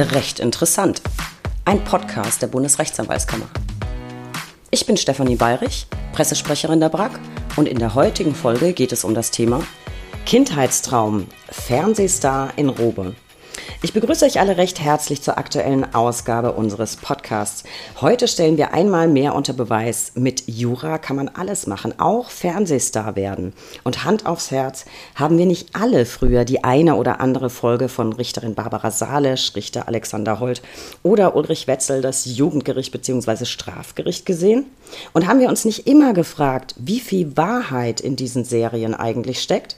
Recht interessant. Ein Podcast der Bundesrechtsanwaltskammer. Ich bin Stefanie Bayrich, Pressesprecherin der BRAG und in der heutigen Folge geht es um das Thema Kindheitstraum, Fernsehstar in Robe. Ich begrüße euch alle recht herzlich zur aktuellen Ausgabe unseres Podcasts. Heute stellen wir einmal mehr unter Beweis, mit Jura kann man alles machen, auch Fernsehstar werden. Und Hand aufs Herz, haben wir nicht alle früher die eine oder andere Folge von Richterin Barbara Salesch, Richter Alexander Holt oder Ulrich Wetzel, das Jugendgericht bzw. Strafgericht gesehen? Und haben wir uns nicht immer gefragt, wie viel Wahrheit in diesen Serien eigentlich steckt?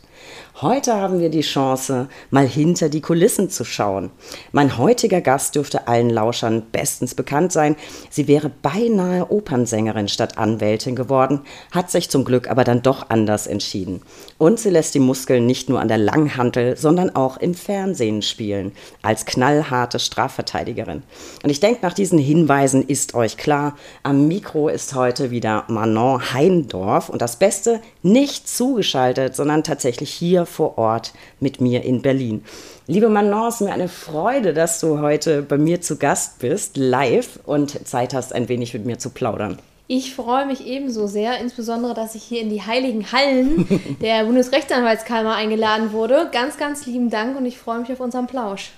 Heute haben wir die Chance, mal hinter die Kulissen zu schauen. Mein heutiger Gast dürfte allen Lauschern bestens bekannt sein. Sie wäre beinahe Opernsängerin statt Anwältin geworden, hat sich zum Glück aber dann doch anders entschieden. Und sie lässt die Muskeln nicht nur an der Langhantel, sondern auch im Fernsehen spielen, als knallharte Strafverteidigerin. Und ich denke, nach diesen Hinweisen ist euch klar, am Mikro ist heute wieder Manon Heindorf und das Beste, nicht zugeschaltet, sondern tatsächlich hier vor Ort mit mir in Berlin. Liebe Manon, es ist mir eine Freude, dass du heute bei mir zu Gast bist, live und Zeit hast, ein wenig mit mir zu plaudern. Ich freue mich ebenso sehr, insbesondere, dass ich hier in die heiligen Hallen der Bundesrechtsanwaltskammer eingeladen wurde. Ganz, ganz lieben Dank und ich freue mich auf unseren Plausch.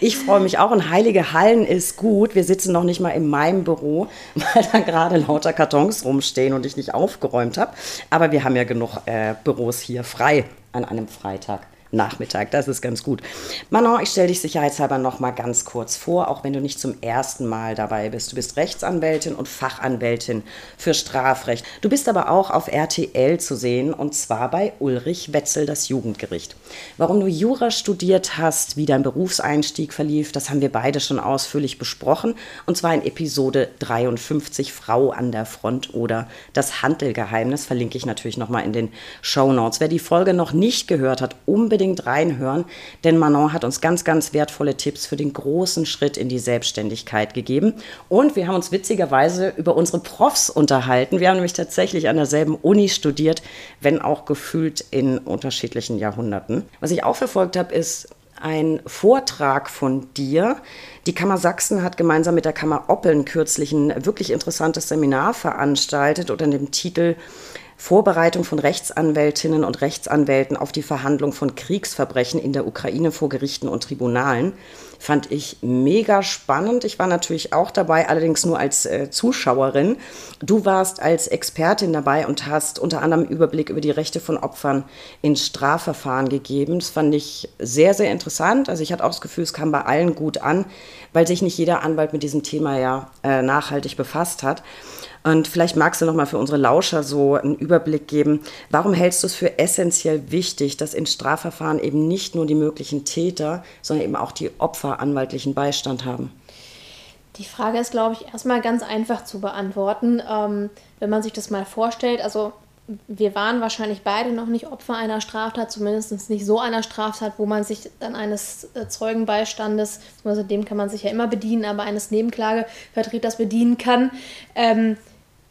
Ich freue mich auch und Heilige Hallen ist gut. Wir sitzen noch nicht mal in meinem Büro, weil da gerade lauter Kartons rumstehen und ich nicht aufgeräumt habe. Aber wir haben ja genug äh, Büros hier frei an einem Freitag. Nachmittag. Das ist ganz gut. Manon, ich stelle dich sicherheitshalber noch mal ganz kurz vor, auch wenn du nicht zum ersten Mal dabei bist. Du bist Rechtsanwältin und Fachanwältin für Strafrecht. Du bist aber auch auf RTL zu sehen und zwar bei Ulrich Wetzel, das Jugendgericht. Warum du Jura studiert hast, wie dein Berufseinstieg verlief, das haben wir beide schon ausführlich besprochen und zwar in Episode 53 Frau an der Front oder das Handelgeheimnis verlinke ich natürlich noch mal in den Show Notes. Wer die Folge noch nicht gehört hat, unbedingt unbedingt reinhören, denn Manon hat uns ganz, ganz wertvolle Tipps für den großen Schritt in die Selbstständigkeit gegeben. Und wir haben uns witzigerweise über unsere Profs unterhalten. Wir haben nämlich tatsächlich an derselben Uni studiert, wenn auch gefühlt in unterschiedlichen Jahrhunderten. Was ich auch verfolgt habe, ist ein Vortrag von dir. Die Kammer Sachsen hat gemeinsam mit der Kammer Oppeln kürzlich ein wirklich interessantes Seminar veranstaltet unter dem Titel Vorbereitung von Rechtsanwältinnen und Rechtsanwälten auf die Verhandlung von Kriegsverbrechen in der Ukraine vor Gerichten und Tribunalen. Fand ich mega spannend. Ich war natürlich auch dabei, allerdings nur als äh, Zuschauerin. Du warst als Expertin dabei und hast unter anderem Überblick über die Rechte von Opfern in Strafverfahren gegeben. Das fand ich sehr, sehr interessant. Also ich hatte auch das Gefühl, es kam bei allen gut an, weil sich nicht jeder Anwalt mit diesem Thema ja äh, nachhaltig befasst hat. Und vielleicht magst du noch mal für unsere Lauscher so einen Überblick geben. Warum hältst du es für essentiell wichtig, dass in Strafverfahren eben nicht nur die möglichen Täter, sondern eben auch die Opfer anwaltlichen Beistand haben? Die Frage ist, glaube ich, erstmal ganz einfach zu beantworten. Ähm, wenn man sich das mal vorstellt, also wir waren wahrscheinlich beide noch nicht Opfer einer Straftat, zumindest nicht so einer Straftat, wo man sich dann eines äh, Zeugenbeistandes, also dem kann man sich ja immer bedienen, aber eines Nebenklagevertreters bedienen kann. Ähm,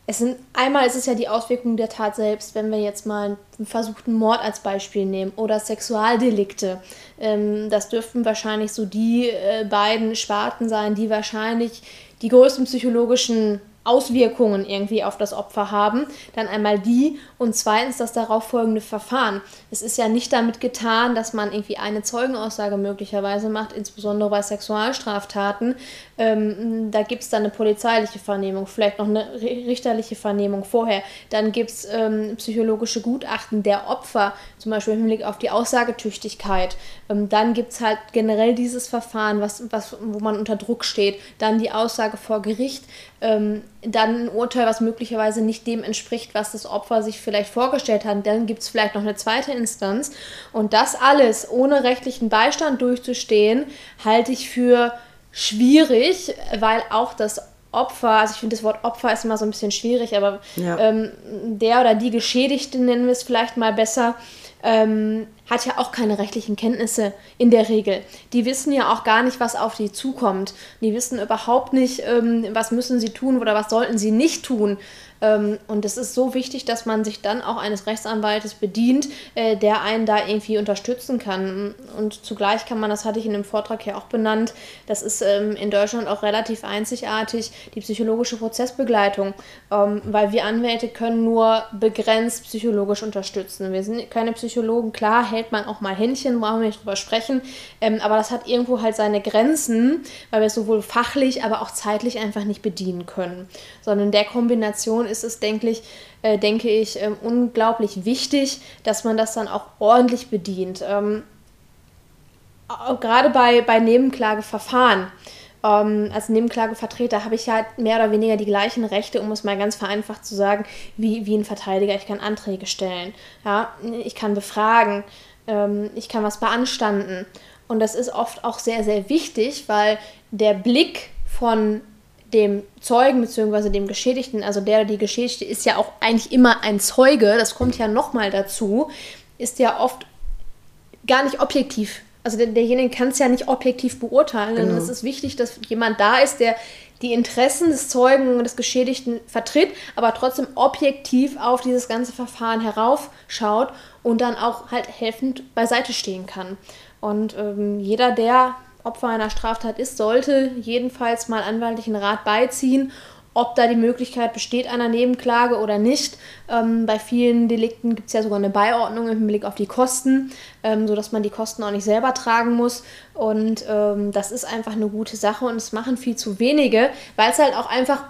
es sind, einmal ist es ja die Auswirkung der Tat selbst, wenn wir jetzt mal einen versuchten Mord als Beispiel nehmen oder Sexualdelikte. Ähm, das dürften wahrscheinlich so die äh, beiden Sparten sein, die wahrscheinlich die größten psychologischen Auswirkungen irgendwie auf das Opfer haben. Dann einmal die und zweitens das darauf folgende Verfahren. Es ist ja nicht damit getan, dass man irgendwie eine Zeugenaussage möglicherweise macht, insbesondere bei Sexualstraftaten. Ähm, da gibt es dann eine polizeiliche Vernehmung, vielleicht noch eine richterliche Vernehmung vorher. Dann gibt es ähm, psychologische Gutachten der Opfer, zum Beispiel im Hinblick auf die Aussagetüchtigkeit. Ähm, dann gibt es halt generell dieses Verfahren, was, was, wo man unter Druck steht. Dann die Aussage vor Gericht. Ähm, dann ein Urteil, was möglicherweise nicht dem entspricht, was das Opfer sich vielleicht vorgestellt hat. Dann gibt es vielleicht noch eine zweite Instanz. Und das alles ohne rechtlichen Beistand durchzustehen, halte ich für schwierig, weil auch das Opfer, also ich finde das Wort Opfer ist immer so ein bisschen schwierig, aber ja. ähm, der oder die Geschädigte nennen wir es vielleicht mal besser, ähm, hat ja auch keine rechtlichen Kenntnisse in der Regel. Die wissen ja auch gar nicht, was auf die zukommt. Die wissen überhaupt nicht, ähm, was müssen sie tun oder was sollten sie nicht tun. Ähm, und es ist so wichtig, dass man sich dann auch eines Rechtsanwaltes bedient, äh, der einen da irgendwie unterstützen kann. Und zugleich kann man, das hatte ich in dem Vortrag ja auch benannt, das ist ähm, in Deutschland auch relativ einzigartig, die psychologische Prozessbegleitung, ähm, weil wir Anwälte können nur begrenzt psychologisch unterstützen. Wir sind keine Psychologen, klar hält man auch mal Händchen, brauchen wir nicht drüber sprechen, aber das hat irgendwo halt seine Grenzen, weil wir es sowohl fachlich, aber auch zeitlich einfach nicht bedienen können. Sondern in der Kombination ist es, denke ich, äh, denke ich, äh, unglaublich wichtig, dass man das dann auch ordentlich bedient. Ähm, gerade bei, bei Nebenklageverfahren. Ähm, als Nebenklagevertreter habe ich ja mehr oder weniger die gleichen Rechte, um es mal ganz vereinfacht zu sagen, wie, wie ein Verteidiger. Ich kann Anträge stellen, ja? ich kann befragen, ähm, ich kann was beanstanden. Und das ist oft auch sehr, sehr wichtig, weil der Blick von dem Zeugen bzw. dem Geschädigten, also der die Geschädigte ist ja auch eigentlich immer ein Zeuge, das kommt ja nochmal dazu, ist ja oft gar nicht objektiv. Also der, derjenige kann es ja nicht objektiv beurteilen. Genau. Es ist wichtig, dass jemand da ist, der die Interessen des Zeugen und des Geschädigten vertritt, aber trotzdem objektiv auf dieses ganze Verfahren heraufschaut und dann auch halt helfend beiseite stehen kann. Und ähm, jeder, der Opfer einer Straftat ist, sollte jedenfalls mal anwaltlichen Rat beiziehen, ob da die Möglichkeit besteht einer Nebenklage oder nicht. Ähm, bei vielen Delikten gibt es ja sogar eine Beiordnung im Hinblick auf die Kosten, ähm, sodass man die Kosten auch nicht selber tragen muss. Und ähm, das ist einfach eine gute Sache und es machen viel zu wenige, weil es halt auch einfach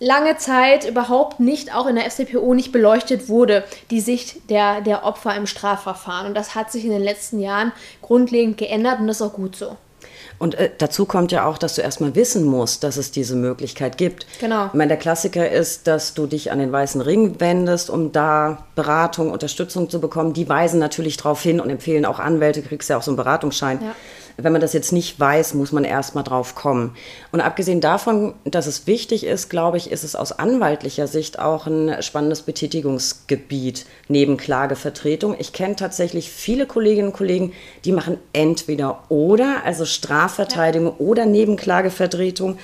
lange Zeit überhaupt nicht, auch in der FCPO nicht beleuchtet wurde, die Sicht der, der Opfer im Strafverfahren. Und das hat sich in den letzten Jahren grundlegend geändert und das ist auch gut so. Und äh, dazu kommt ja auch, dass du erstmal wissen musst, dass es diese Möglichkeit gibt. Genau. Ich meine, der Klassiker ist, dass du dich an den Weißen Ring wendest, um da Beratung, Unterstützung zu bekommen. Die weisen natürlich darauf hin und empfehlen auch Anwälte, kriegst ja auch so einen Beratungsschein. Ja wenn man das jetzt nicht weiß, muss man erstmal drauf kommen. Und abgesehen davon, dass es wichtig ist, glaube ich, ist es aus anwaltlicher Sicht auch ein spannendes Betätigungsgebiet neben Klagevertretung. Ich kenne tatsächlich viele Kolleginnen und Kollegen, die machen entweder oder, also Strafverteidigung ja. oder Nebenklagevertretung.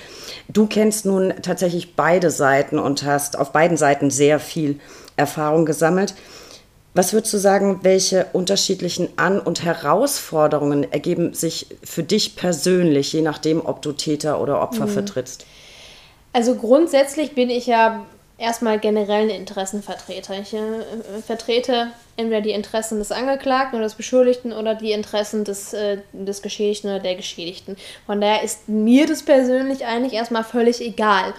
Du kennst nun tatsächlich beide Seiten und hast auf beiden Seiten sehr viel Erfahrung gesammelt. Was würdest du sagen, welche unterschiedlichen An- und Herausforderungen ergeben sich für dich persönlich, je nachdem, ob du Täter oder Opfer mhm. vertrittst? Also grundsätzlich bin ich ja erstmal generell ein Interessenvertreter. Ich äh, vertrete entweder die Interessen des Angeklagten oder des Beschuldigten oder die Interessen des, äh, des Geschädigten oder der Geschädigten. Von daher ist mir das persönlich eigentlich erstmal völlig egal.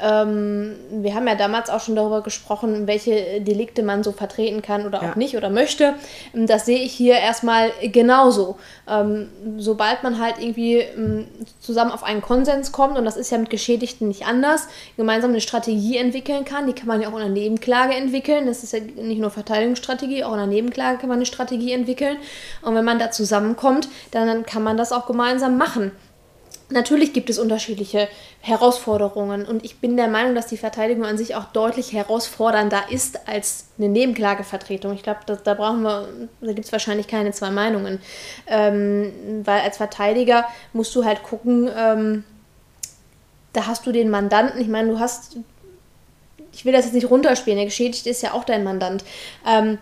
Ähm, wir haben ja damals auch schon darüber gesprochen, welche Delikte man so vertreten kann oder ja. auch nicht oder möchte. Ähm, das sehe ich hier erstmal genauso. Ähm, sobald man halt irgendwie ähm, zusammen auf einen Konsens kommt, und das ist ja mit Geschädigten nicht anders, gemeinsam eine Strategie entwickeln kann, die kann man ja auch in einer Nebenklage entwickeln. Das ist ja nicht nur Verteidigungsstrategie, auch in einer Nebenklage kann man eine Strategie entwickeln. Und wenn man da zusammenkommt, dann kann man das auch gemeinsam machen. Natürlich gibt es unterschiedliche Herausforderungen und ich bin der Meinung, dass die Verteidigung an sich auch deutlich herausfordernder ist als eine Nebenklagevertretung. Ich glaube, da, da, brauchen wir, da gibt es wahrscheinlich keine zwei Meinungen. Ähm, weil als Verteidiger musst du halt gucken, ähm, da hast du den Mandanten, ich meine, du hast, ich will das jetzt nicht runterspielen, der Geschädigte ist ja auch dein Mandant. Ähm,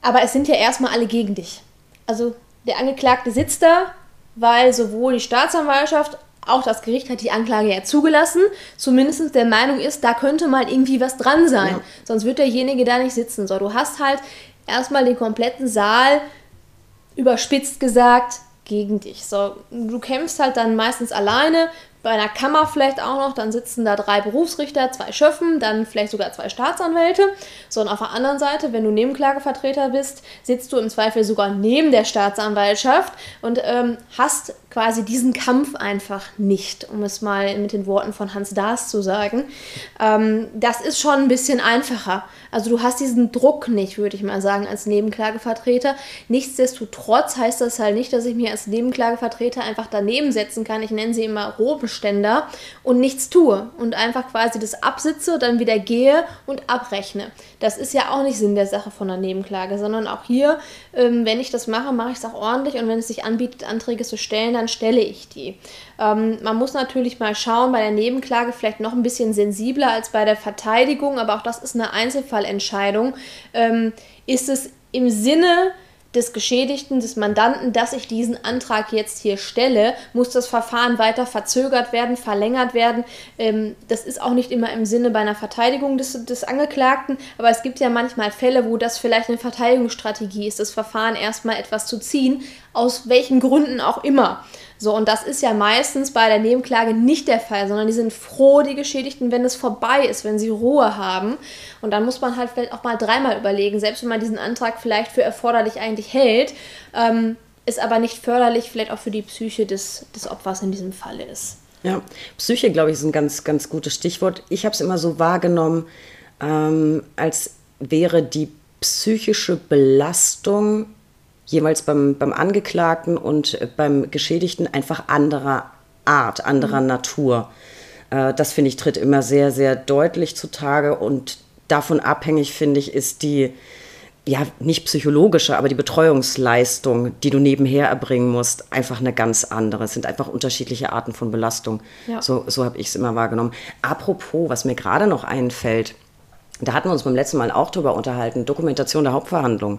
aber es sind ja erstmal alle gegen dich. Also der Angeklagte sitzt da, weil sowohl die Staatsanwaltschaft auch das Gericht hat die Anklage ja zugelassen, zumindest der Meinung ist, da könnte mal irgendwie was dran sein. Ja. Sonst wird derjenige da nicht sitzen. So, du hast halt erstmal den kompletten Saal überspitzt gesagt gegen dich. So, du kämpfst halt dann meistens alleine, bei einer Kammer vielleicht auch noch, dann sitzen da drei Berufsrichter, zwei Schöffen, dann vielleicht sogar zwei Staatsanwälte. So, und auf der anderen Seite, wenn du Nebenklagevertreter bist, sitzt du im Zweifel sogar neben der Staatsanwaltschaft und ähm, hast quasi diesen Kampf einfach nicht, um es mal mit den Worten von Hans Daas zu sagen. Ähm, das ist schon ein bisschen einfacher. Also du hast diesen Druck nicht, würde ich mal sagen, als Nebenklagevertreter. Nichtsdestotrotz heißt das halt nicht, dass ich mir als Nebenklagevertreter einfach daneben setzen kann. Ich nenne sie immer roben Fotoständer und nichts tue und einfach quasi das absitze, dann wieder gehe und abrechne. Das ist ja auch nicht Sinn der Sache von der Nebenklage, sondern auch hier, ähm, wenn ich das mache, mache ich es auch ordentlich und wenn es sich anbietet, Anträge zu stellen, dann stelle ich die. Ähm, man muss natürlich mal schauen, bei der Nebenklage vielleicht noch ein bisschen sensibler als bei der Verteidigung, aber auch das ist eine Einzelfallentscheidung. Ähm, ist es im Sinne des Geschädigten, des Mandanten, dass ich diesen Antrag jetzt hier stelle, muss das Verfahren weiter verzögert werden, verlängert werden. Ähm, das ist auch nicht immer im Sinne bei einer Verteidigung des, des Angeklagten, aber es gibt ja manchmal Fälle, wo das vielleicht eine Verteidigungsstrategie ist, das Verfahren erstmal etwas zu ziehen, aus welchen Gründen auch immer. So, und das ist ja meistens bei der Nebenklage nicht der Fall, sondern die sind froh, die Geschädigten, wenn es vorbei ist, wenn sie Ruhe haben. Und dann muss man halt vielleicht auch mal dreimal überlegen, selbst wenn man diesen Antrag vielleicht für erforderlich eigentlich hält, ähm, ist aber nicht förderlich, vielleicht auch für die Psyche des, des Opfers in diesem Falle ist. Ja, Psyche, glaube ich, ist ein ganz, ganz gutes Stichwort. Ich habe es immer so wahrgenommen, ähm, als wäre die psychische Belastung jeweils beim, beim Angeklagten und beim Geschädigten einfach anderer Art, anderer mhm. Natur. Äh, das finde ich tritt immer sehr, sehr deutlich zutage und davon abhängig, finde ich, ist die, ja, nicht psychologische, aber die Betreuungsleistung, die du nebenher erbringen musst, einfach eine ganz andere. Es sind einfach unterschiedliche Arten von Belastung. Ja. So, so habe ich es immer wahrgenommen. Apropos, was mir gerade noch einfällt, da hatten wir uns beim letzten Mal auch drüber unterhalten, Dokumentation der Hauptverhandlung.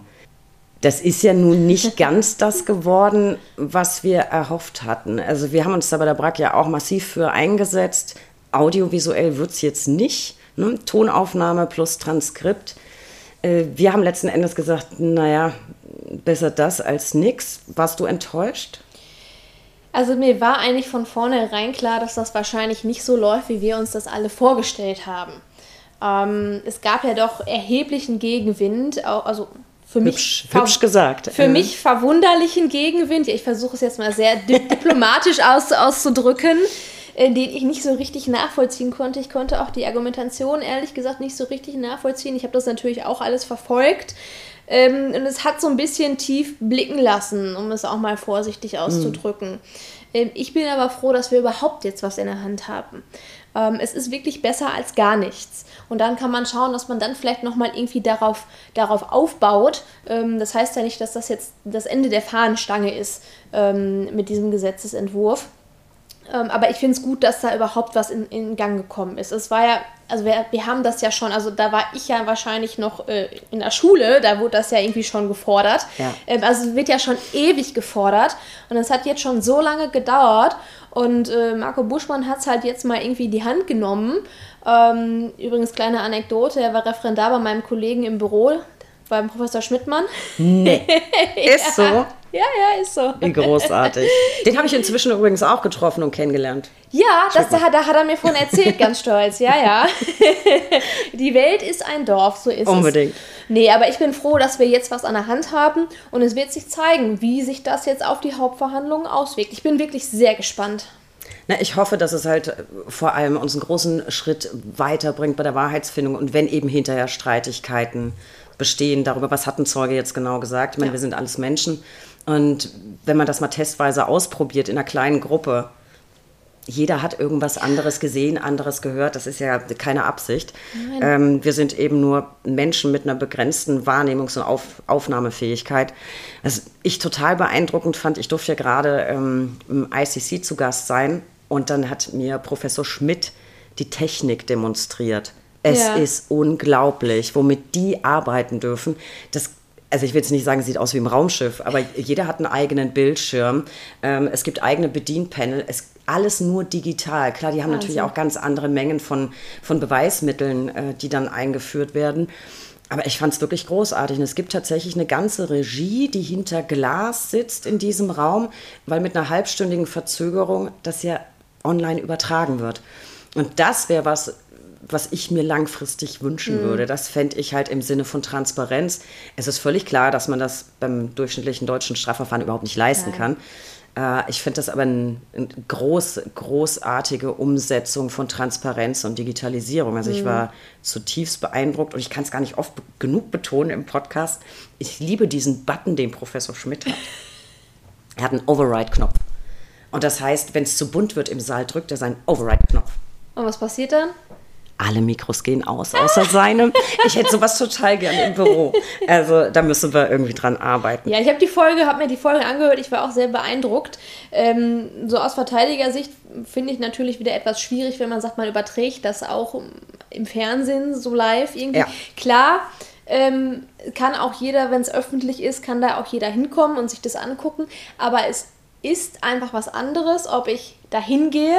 Das ist ja nun nicht ganz das geworden, was wir erhofft hatten. Also wir haben uns da bei der BRAC ja auch massiv für eingesetzt. Audiovisuell wird es jetzt nicht. Ne? Tonaufnahme plus Transkript. Äh, wir haben letzten Endes gesagt, naja, besser das als nichts. Warst du enttäuscht? Also mir war eigentlich von vornherein klar, dass das wahrscheinlich nicht so läuft, wie wir uns das alle vorgestellt haben. Ähm, es gab ja doch erheblichen Gegenwind, also für mich hübsch, gesagt. Für ja. mich verwunderlichen Gegenwind. Ich versuche es jetzt mal sehr diplomatisch aus, auszudrücken, äh, den ich nicht so richtig nachvollziehen konnte. Ich konnte auch die Argumentation ehrlich gesagt nicht so richtig nachvollziehen. Ich habe das natürlich auch alles verfolgt. Ähm, und es hat so ein bisschen tief blicken lassen, um es auch mal vorsichtig auszudrücken. Mhm. Ähm, ich bin aber froh, dass wir überhaupt jetzt was in der Hand haben. Ähm, es ist wirklich besser als gar nichts. Und dann kann man schauen, dass man dann vielleicht nochmal irgendwie darauf, darauf aufbaut. Ähm, das heißt ja nicht, dass das jetzt das Ende der Fahnenstange ist ähm, mit diesem Gesetzesentwurf. Ähm, aber ich finde es gut, dass da überhaupt was in, in Gang gekommen ist. Es war ja, also wir, wir haben das ja schon, also da war ich ja wahrscheinlich noch äh, in der Schule, da wurde das ja irgendwie schon gefordert. Ja. Ähm, also es wird ja schon ewig gefordert und es hat jetzt schon so lange gedauert und äh, Marco Buschmann hat es halt jetzt mal irgendwie in die Hand genommen. Ähm, übrigens, kleine Anekdote, er war Referendar bei meinem Kollegen im Büro, beim Professor Schmidtmann. Nee. Ist so? Ja, ja, ist so. Wie großartig. Den habe ich inzwischen übrigens auch getroffen und kennengelernt. Ja, das, da, da hat er mir von erzählt, ganz stolz. Ja, ja. Die Welt ist ein Dorf, so ist Unbedingt. es. Unbedingt. Nee, aber ich bin froh, dass wir jetzt was an der Hand haben und es wird sich zeigen, wie sich das jetzt auf die Hauptverhandlungen auswirkt. Ich bin wirklich sehr gespannt. Na, ich hoffe, dass es halt äh, vor allem uns einen großen Schritt weiterbringt bei der Wahrheitsfindung und wenn eben hinterher Streitigkeiten bestehen darüber, was hat ein Zeuge jetzt genau gesagt. Ich meine, ja. wir sind alles Menschen und wenn man das mal testweise ausprobiert in einer kleinen Gruppe, jeder hat irgendwas anderes gesehen, anderes gehört. Das ist ja keine Absicht. Ähm, wir sind eben nur Menschen mit einer begrenzten Wahrnehmungs- und Auf Aufnahmefähigkeit. Was ich total beeindruckend fand, ich durfte ja gerade ähm, im ICC zu Gast sein und dann hat mir Professor Schmidt die Technik demonstriert. Es ja. ist unglaublich, womit die arbeiten dürfen. Das also ich will jetzt nicht sagen, es sieht aus wie im Raumschiff, aber jeder hat einen eigenen Bildschirm. Ähm, es gibt eigene Bedienpanel. Es alles nur digital. Klar, die haben also. natürlich auch ganz andere Mengen von, von Beweismitteln, äh, die dann eingeführt werden. Aber ich fand es wirklich großartig. Und es gibt tatsächlich eine ganze Regie, die hinter Glas sitzt in diesem Raum, weil mit einer halbstündigen Verzögerung das ja online übertragen wird. Und das wäre was, was ich mir langfristig wünschen mhm. würde. Das fände ich halt im Sinne von Transparenz. Es ist völlig klar, dass man das beim durchschnittlichen deutschen Strafverfahren überhaupt nicht leisten Nein. kann. Äh, ich finde das aber eine ein groß, großartige Umsetzung von Transparenz und Digitalisierung. Also mhm. ich war zutiefst beeindruckt und ich kann es gar nicht oft genug betonen im Podcast. Ich liebe diesen Button, den Professor Schmidt hat. Er hat einen Override-Knopf. Und das heißt, wenn es zu bunt wird im Saal, drückt er seinen Override-Knopf. Und was passiert dann? Alle Mikros gehen aus, außer seinem. Ich hätte sowas total gerne im Büro. Also da müssen wir irgendwie dran arbeiten. Ja, ich habe die Folge, habe mir die Folge angehört. Ich war auch sehr beeindruckt. Ähm, so aus Verteidigersicht finde ich natürlich wieder etwas schwierig, wenn man sagt, man überträgt das auch im Fernsehen so live irgendwie. Ja. Klar. Ähm, kann auch jeder, wenn es öffentlich ist, kann da auch jeder hinkommen und sich das angucken. Aber es ist einfach was anderes, ob ich da hingehe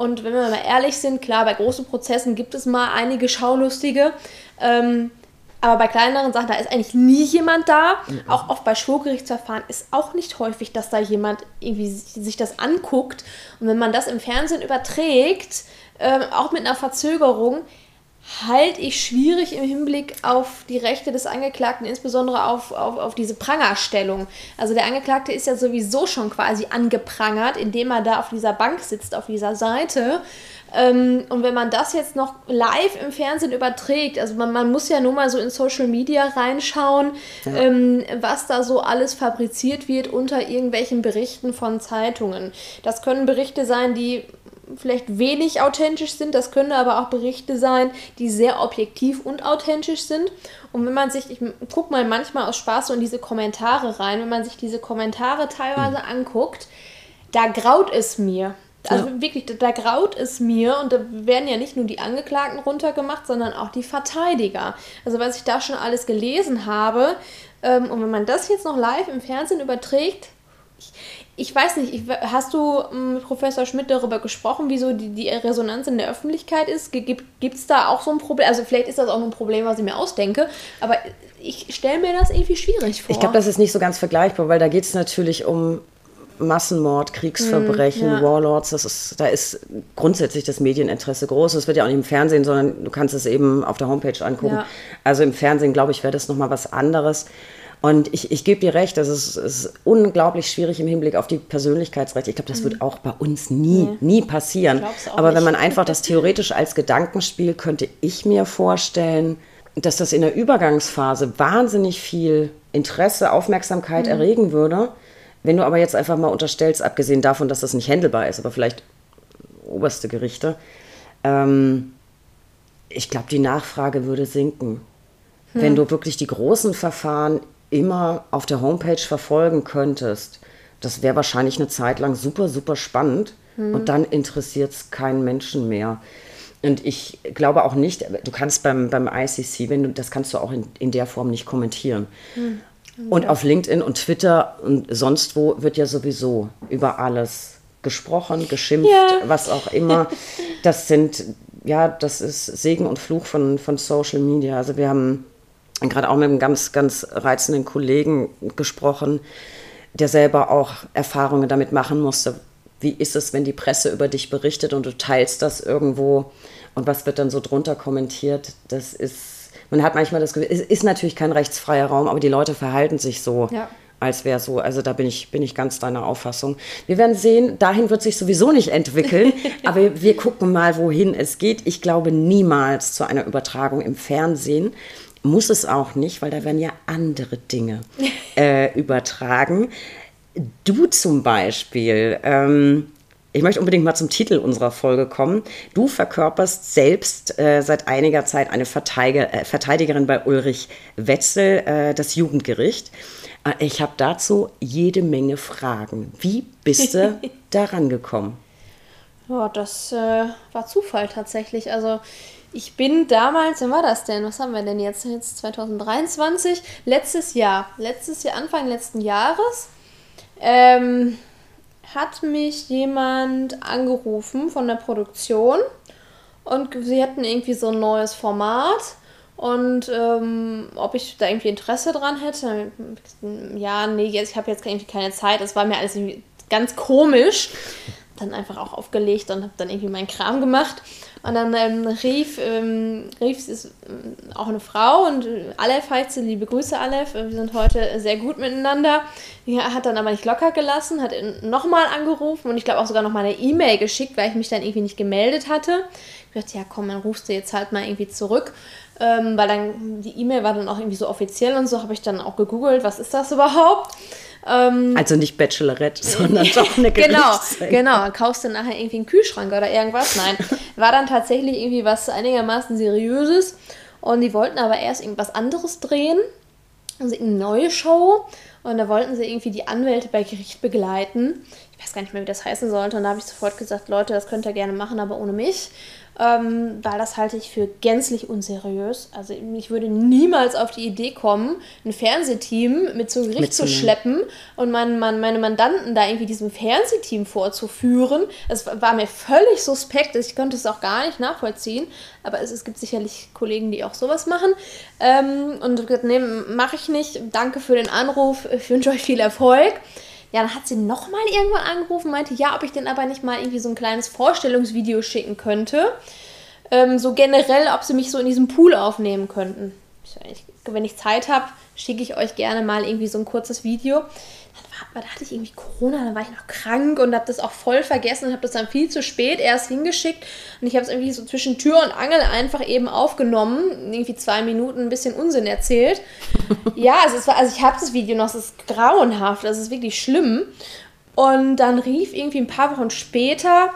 und wenn wir mal ehrlich sind, klar, bei großen Prozessen gibt es mal einige Schaulustige. Ähm, aber bei kleineren Sachen, da ist eigentlich nie jemand da. Mhm. Auch oft bei Schwurgerichtsverfahren ist auch nicht häufig, dass da jemand irgendwie sich das anguckt. Und wenn man das im Fernsehen überträgt, ähm, auch mit einer Verzögerung, halte ich schwierig im Hinblick auf die Rechte des Angeklagten, insbesondere auf, auf, auf diese Prangerstellung. Also der Angeklagte ist ja sowieso schon quasi angeprangert, indem er da auf dieser Bank sitzt, auf dieser Seite. Ähm, und wenn man das jetzt noch live im Fernsehen überträgt, also man, man muss ja nur mal so in Social Media reinschauen, ja. ähm, was da so alles fabriziert wird unter irgendwelchen Berichten von Zeitungen. Das können Berichte sein, die vielleicht wenig authentisch sind. Das können aber auch Berichte sein, die sehr objektiv und authentisch sind. Und wenn man sich, ich gucke mal manchmal aus Spaß so in diese Kommentare rein, wenn man sich diese Kommentare teilweise mhm. anguckt, da graut es mir. Also ja. wirklich, da, da, graut es mir und da werden ja nicht nur die Angeklagten runtergemacht, sondern auch die Verteidiger. Also was ich da schon alles gelesen habe ähm, und wenn man das jetzt noch live im Fernsehen überträgt, ich, ich weiß nicht, ich, hast du ähm, mit Professor Schmidt darüber gesprochen, wieso die, die Resonanz in der Öffentlichkeit ist? Gibt es da auch so ein Problem? Also vielleicht ist das auch ein Problem, was ich mir ausdenke, aber ich stelle mir das irgendwie schwierig vor. Ich glaube, das ist nicht so ganz vergleichbar, weil da geht es natürlich um Massenmord, Kriegsverbrechen, hm, ja. Warlords, das ist, da ist grundsätzlich das Medieninteresse groß. Das wird ja auch nicht im Fernsehen, sondern du kannst es eben auf der Homepage angucken. Ja. Also im Fernsehen, glaube ich, wäre das nochmal was anderes. Und ich, ich gebe dir recht, das ist, ist, unglaublich schwierig im Hinblick auf die Persönlichkeitsrechte. Ich glaube, das mhm. wird auch bei uns nie, nee. nie passieren. Aber nicht. wenn man einfach das theoretisch als Gedankenspiel, könnte ich mir vorstellen, dass das in der Übergangsphase wahnsinnig viel Interesse, Aufmerksamkeit mhm. erregen würde. Wenn du aber jetzt einfach mal unterstellst, abgesehen davon, dass das nicht händelbar ist, aber vielleicht oberste Gerichte, ähm, ich glaube, die Nachfrage würde sinken. Hm. Wenn du wirklich die großen Verfahren immer auf der Homepage verfolgen könntest, das wäre wahrscheinlich eine Zeit lang super, super spannend hm. und dann interessiert es keinen Menschen mehr. Und ich glaube auch nicht, du kannst beim, beim ICC, wenn du, das kannst du auch in, in der Form nicht kommentieren. Hm. Und auf LinkedIn und Twitter und sonst wo wird ja sowieso über alles gesprochen, geschimpft, ja. was auch immer. Das sind, ja, das ist Segen und Fluch von, von Social Media. Also wir haben gerade auch mit einem ganz, ganz reizenden Kollegen gesprochen, der selber auch Erfahrungen damit machen musste. Wie ist es, wenn die Presse über dich berichtet und du teilst das irgendwo und was wird dann so drunter kommentiert? Das ist, man hat manchmal das Gefühl, es ist natürlich kein rechtsfreier Raum, aber die Leute verhalten sich so. Ja als wäre so. Also da bin ich, bin ich ganz deiner Auffassung. Wir werden sehen, dahin wird sich sowieso nicht entwickeln, aber wir gucken mal, wohin es geht. Ich glaube niemals zu einer Übertragung im Fernsehen. Muss es auch nicht, weil da werden ja andere Dinge äh, übertragen. Du zum Beispiel, ähm, ich möchte unbedingt mal zum Titel unserer Folge kommen. Du verkörperst selbst äh, seit einiger Zeit eine Verteidiger, äh, Verteidigerin bei Ulrich Wetzel, äh, das Jugendgericht. Äh, ich habe dazu jede Menge Fragen. Wie bist du daran gekommen? Ja, das äh, war Zufall tatsächlich. Also ich bin damals, wann war das denn? Was haben wir denn jetzt? Jetzt 2023. Letztes Jahr, letztes Jahr, Anfang letzten Jahres, ähm, hat mich jemand angerufen von der Produktion und sie hatten irgendwie so ein neues Format und ähm, ob ich da irgendwie Interesse dran hätte. Ja, nee, jetzt, ich habe jetzt irgendwie keine Zeit. Es war mir alles irgendwie ganz komisch. Dann einfach auch aufgelegt und habe dann irgendwie meinen Kram gemacht. Und dann ähm, rief, ähm, rief ist ähm, auch eine Frau und Aleph heißt sie, liebe Grüße Aleph, wir sind heute sehr gut miteinander. Die hat dann aber nicht locker gelassen, hat nochmal angerufen und ich glaube auch sogar nochmal eine E-Mail geschickt, weil ich mich dann irgendwie nicht gemeldet hatte. Ich dachte, ja komm, dann rufst du jetzt halt mal irgendwie zurück. Ähm, weil dann die E-Mail war dann auch irgendwie so offiziell und so habe ich dann auch gegoogelt, was ist das überhaupt? Ähm, also nicht Bachelorette, sondern doch eine Genau, genau. Kaufst du nachher irgendwie einen Kühlschrank oder irgendwas? Nein. War dann tatsächlich irgendwie was einigermaßen Seriöses. Und die wollten aber erst irgendwas anderes drehen. Also eine neue Show. Und da wollten sie irgendwie die Anwälte bei Gericht begleiten. Ich weiß gar nicht mehr, wie das heißen sollte. Und da habe ich sofort gesagt, Leute, das könnt ihr gerne machen, aber ohne mich. Ähm, weil das halte ich für gänzlich unseriös. Also ich würde niemals auf die Idee kommen, ein Fernsehteam mit zu Gericht zu schleppen und mein, mein, meine Mandanten da irgendwie diesem Fernsehteam vorzuführen. Es war mir völlig suspekt. Ich konnte es auch gar nicht nachvollziehen. Aber es, es gibt sicherlich Kollegen, die auch sowas machen. Ähm, und gesagt, nee, mache ich nicht. Danke für den Anruf. Ich wünsche euch viel Erfolg. Ja, dann hat sie nochmal irgendwann angerufen, meinte, ja, ob ich denn aber nicht mal irgendwie so ein kleines Vorstellungsvideo schicken könnte. Ähm, so generell, ob sie mich so in diesem Pool aufnehmen könnten. Wenn ich Zeit habe, schicke ich euch gerne mal irgendwie so ein kurzes Video. War, da hatte ich irgendwie Corona, dann war ich noch krank und habe das auch voll vergessen und habe das dann viel zu spät erst hingeschickt. Und ich habe es irgendwie so zwischen Tür und Angel einfach eben aufgenommen, irgendwie zwei Minuten ein bisschen Unsinn erzählt. ja, also, es war, also ich habe das Video noch, es ist grauenhaft, das ist wirklich schlimm. Und dann rief irgendwie ein paar Wochen später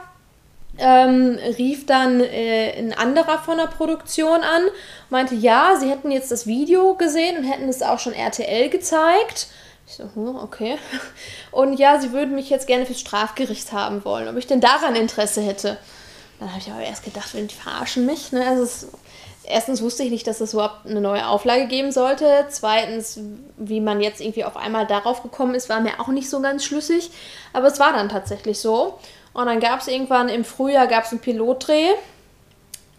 ähm, rief dann äh, ein anderer von der Produktion an, meinte, ja, sie hätten jetzt das Video gesehen und hätten es auch schon RTL gezeigt. Ich so, hm, okay. Und ja, sie würden mich jetzt gerne fürs Strafgericht haben wollen, ob ich denn daran Interesse hätte. Dann habe ich aber erst gedacht, die verarschen mich. Ne? Also es, erstens wusste ich nicht, dass es überhaupt eine neue Auflage geben sollte. Zweitens, wie man jetzt irgendwie auf einmal darauf gekommen ist, war mir auch nicht so ganz schlüssig. Aber es war dann tatsächlich so. Und dann gab es irgendwann im Frühjahr gab's einen Pilotdreh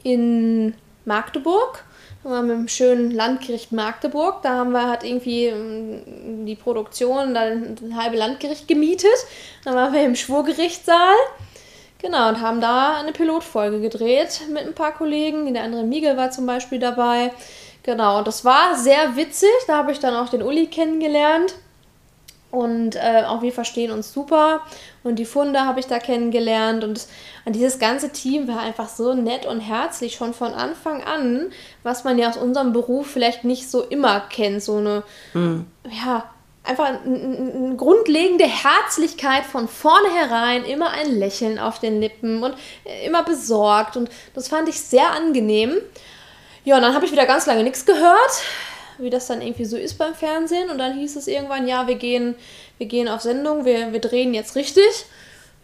in Magdeburg. Da waren wir im schönen Landgericht Magdeburg. Da haben wir halt irgendwie ähm, die Produktion, dann ein halbe Landgericht gemietet. Dann waren wir im Schwurgerichtssaal. Genau, und haben da eine Pilotfolge gedreht mit ein paar Kollegen. Der andere Miguel war zum Beispiel dabei. Genau, und das war sehr witzig. Da habe ich dann auch den Uli kennengelernt. Und äh, auch wir verstehen uns super. Und die Funde habe ich da kennengelernt. Und, und dieses ganze Team war einfach so nett und herzlich schon von Anfang an, was man ja aus unserem Beruf vielleicht nicht so immer kennt. So eine, ja, einfach eine grundlegende Herzlichkeit von vornherein, immer ein Lächeln auf den Lippen und äh, immer besorgt. Und das fand ich sehr angenehm. Ja, und dann habe ich wieder ganz lange nichts gehört, wie das dann irgendwie so ist beim Fernsehen. Und dann hieß es irgendwann, ja, wir gehen, wir gehen auf Sendung, wir, wir drehen jetzt richtig.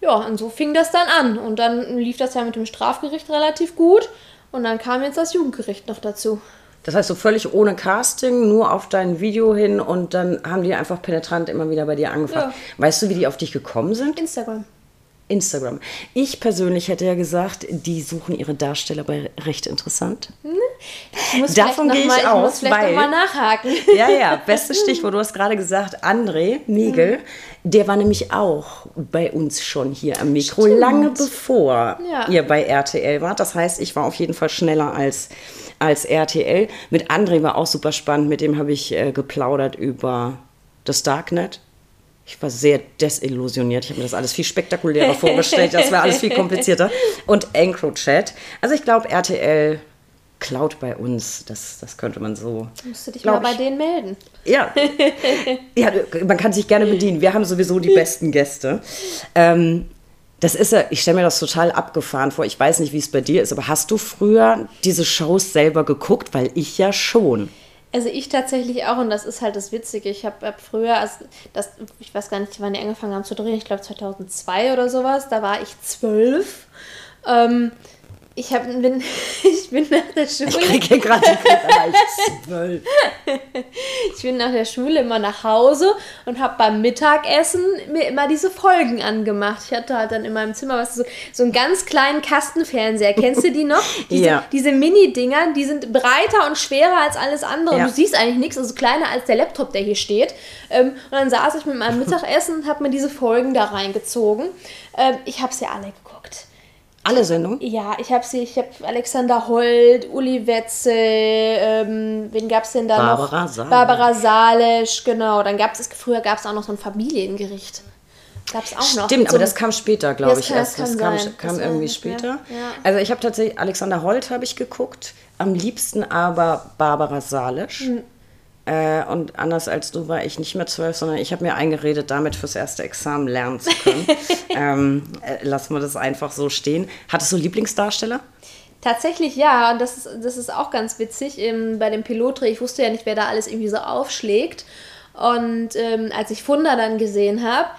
Ja, und so fing das dann an. Und dann lief das ja mit dem Strafgericht relativ gut. Und dann kam jetzt das Jugendgericht noch dazu. Das heißt, so völlig ohne Casting, nur auf dein Video hin und dann haben die einfach penetrant immer wieder bei dir angefragt. Weißt du, wie die auf dich gekommen sind? Instagram. Instagram. Ich persönlich hätte ja gesagt, die suchen ihre Darsteller bei recht interessant. Ich muss Davon gehe ich mal, aus, muss vielleicht weil- noch mal nachhaken. Ja, ja, bestes Stichwort. Du hast gerade gesagt, André Miegel, der war nämlich auch bei uns schon hier am Mikro, Stimmt. lange bevor Ja. ihr bei RTL wart. Das heißt, ich war auf jeden Fall schneller als, als RTL. Mit André war auch super spannend. Mit dem habe ich äh, geplaudert über das Darknet. Ich war sehr desillusioniert. Ich habe mir das alles viel spektakulärer vorgestellt. Das war alles viel komplizierter. Und EncroChat. Also ich glaube, RTL klaut bei uns. Das, das könnte man so. Musst du dich mal bei ich. denen melden. Ja. ja, man kann sich gerne bedienen. Wir haben sowieso die besten Gäste. Ähm, das ist ja, ich stelle mir das total abgefahren vor. Ich weiß nicht, wie es bei dir ist, aber hast du früher diese Shows selber geguckt? Weil ich ja schon. Also ich tatsächlich auch und das ist halt das Witzige. Ich habe hab früher, also das, ich weiß gar nicht, wann die angefangen haben zu drehen, ich glaube 2002 oder sowas, da war ich zwölf. Ähm, ich, hab, bin, ich bin nach der Ich Schule, kriege hier gerade. Ich zwölf. ich bin nach der Schule immer nach Hause und habe beim Mittagessen mir immer diese Folgen angemacht. Ich hatte halt dann in meinem Zimmer was so, so einen ganz kleinen Kastenfernseher. Kennst du die noch? Diese, Ja. diese Mini-Dinger, die sind breiter und schwerer als alles andere. Ja. Du siehst eigentlich nichts, also kleiner als der Laptop, der hier steht. Ähm, und dann saß ich mit meinem Mittagessen und habe mir diese Folgen da reingezogen. Ähm, ich habe sie alle geguckt. Alle Sendungen? Ja, ich habe sie, ich habe Alexander Holt, Uli Wetzel, ähm, wen gab es denn da Barbara noch? Salesch. Barbara Salesch, genau. Dann gab es, früher gab es auch noch so ein Familiengericht. Gab es auch noch. Stimmt, Mit so aber einem- das kam später, glaube ich. kann- erst. das Das kam, kam Das irgendwie später. ja. Also ich habe tatsächlich Alexander Holt habe ich geguckt. Am liebsten aber Barbara Salisch. Hm. Äh, und anders als du war ich nicht mehr zwölf, sondern ich habe mir eingeredet, damit fürs erste Examen lernen zu können. ähm, äh, lassen wir das einfach so stehen. Hattest du Lieblingsdarsteller? Tatsächlich ja, und das ist, das ist auch ganz witzig. Ähm, bei dem Pilotdreh, ich wusste ja nicht, wer da alles irgendwie so aufschlägt. Und ähm, als ich Funda dann gesehen habe,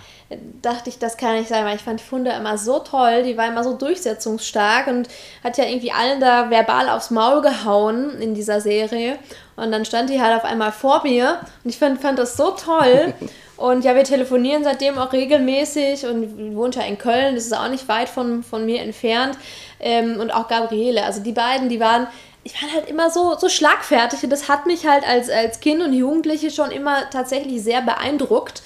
dachte ich, das kann nicht sein, weil ich fand Funda immer so toll, die war immer so durchsetzungsstark und hat ja irgendwie allen da verbal aufs Maul gehauen in dieser Serie. Und dann stand die halt auf einmal vor mir und ich fand, fand das so toll. Und ja, wir telefonieren seitdem auch regelmäßig und wohnt ja in Köln, das ist auch nicht weit von, von mir entfernt. Ähm, und auch Gabriele. Also die beiden, die waren, ich war halt immer so, so schlagfertig und das hat mich halt als, als Kind und Jugendliche schon immer tatsächlich sehr beeindruckt.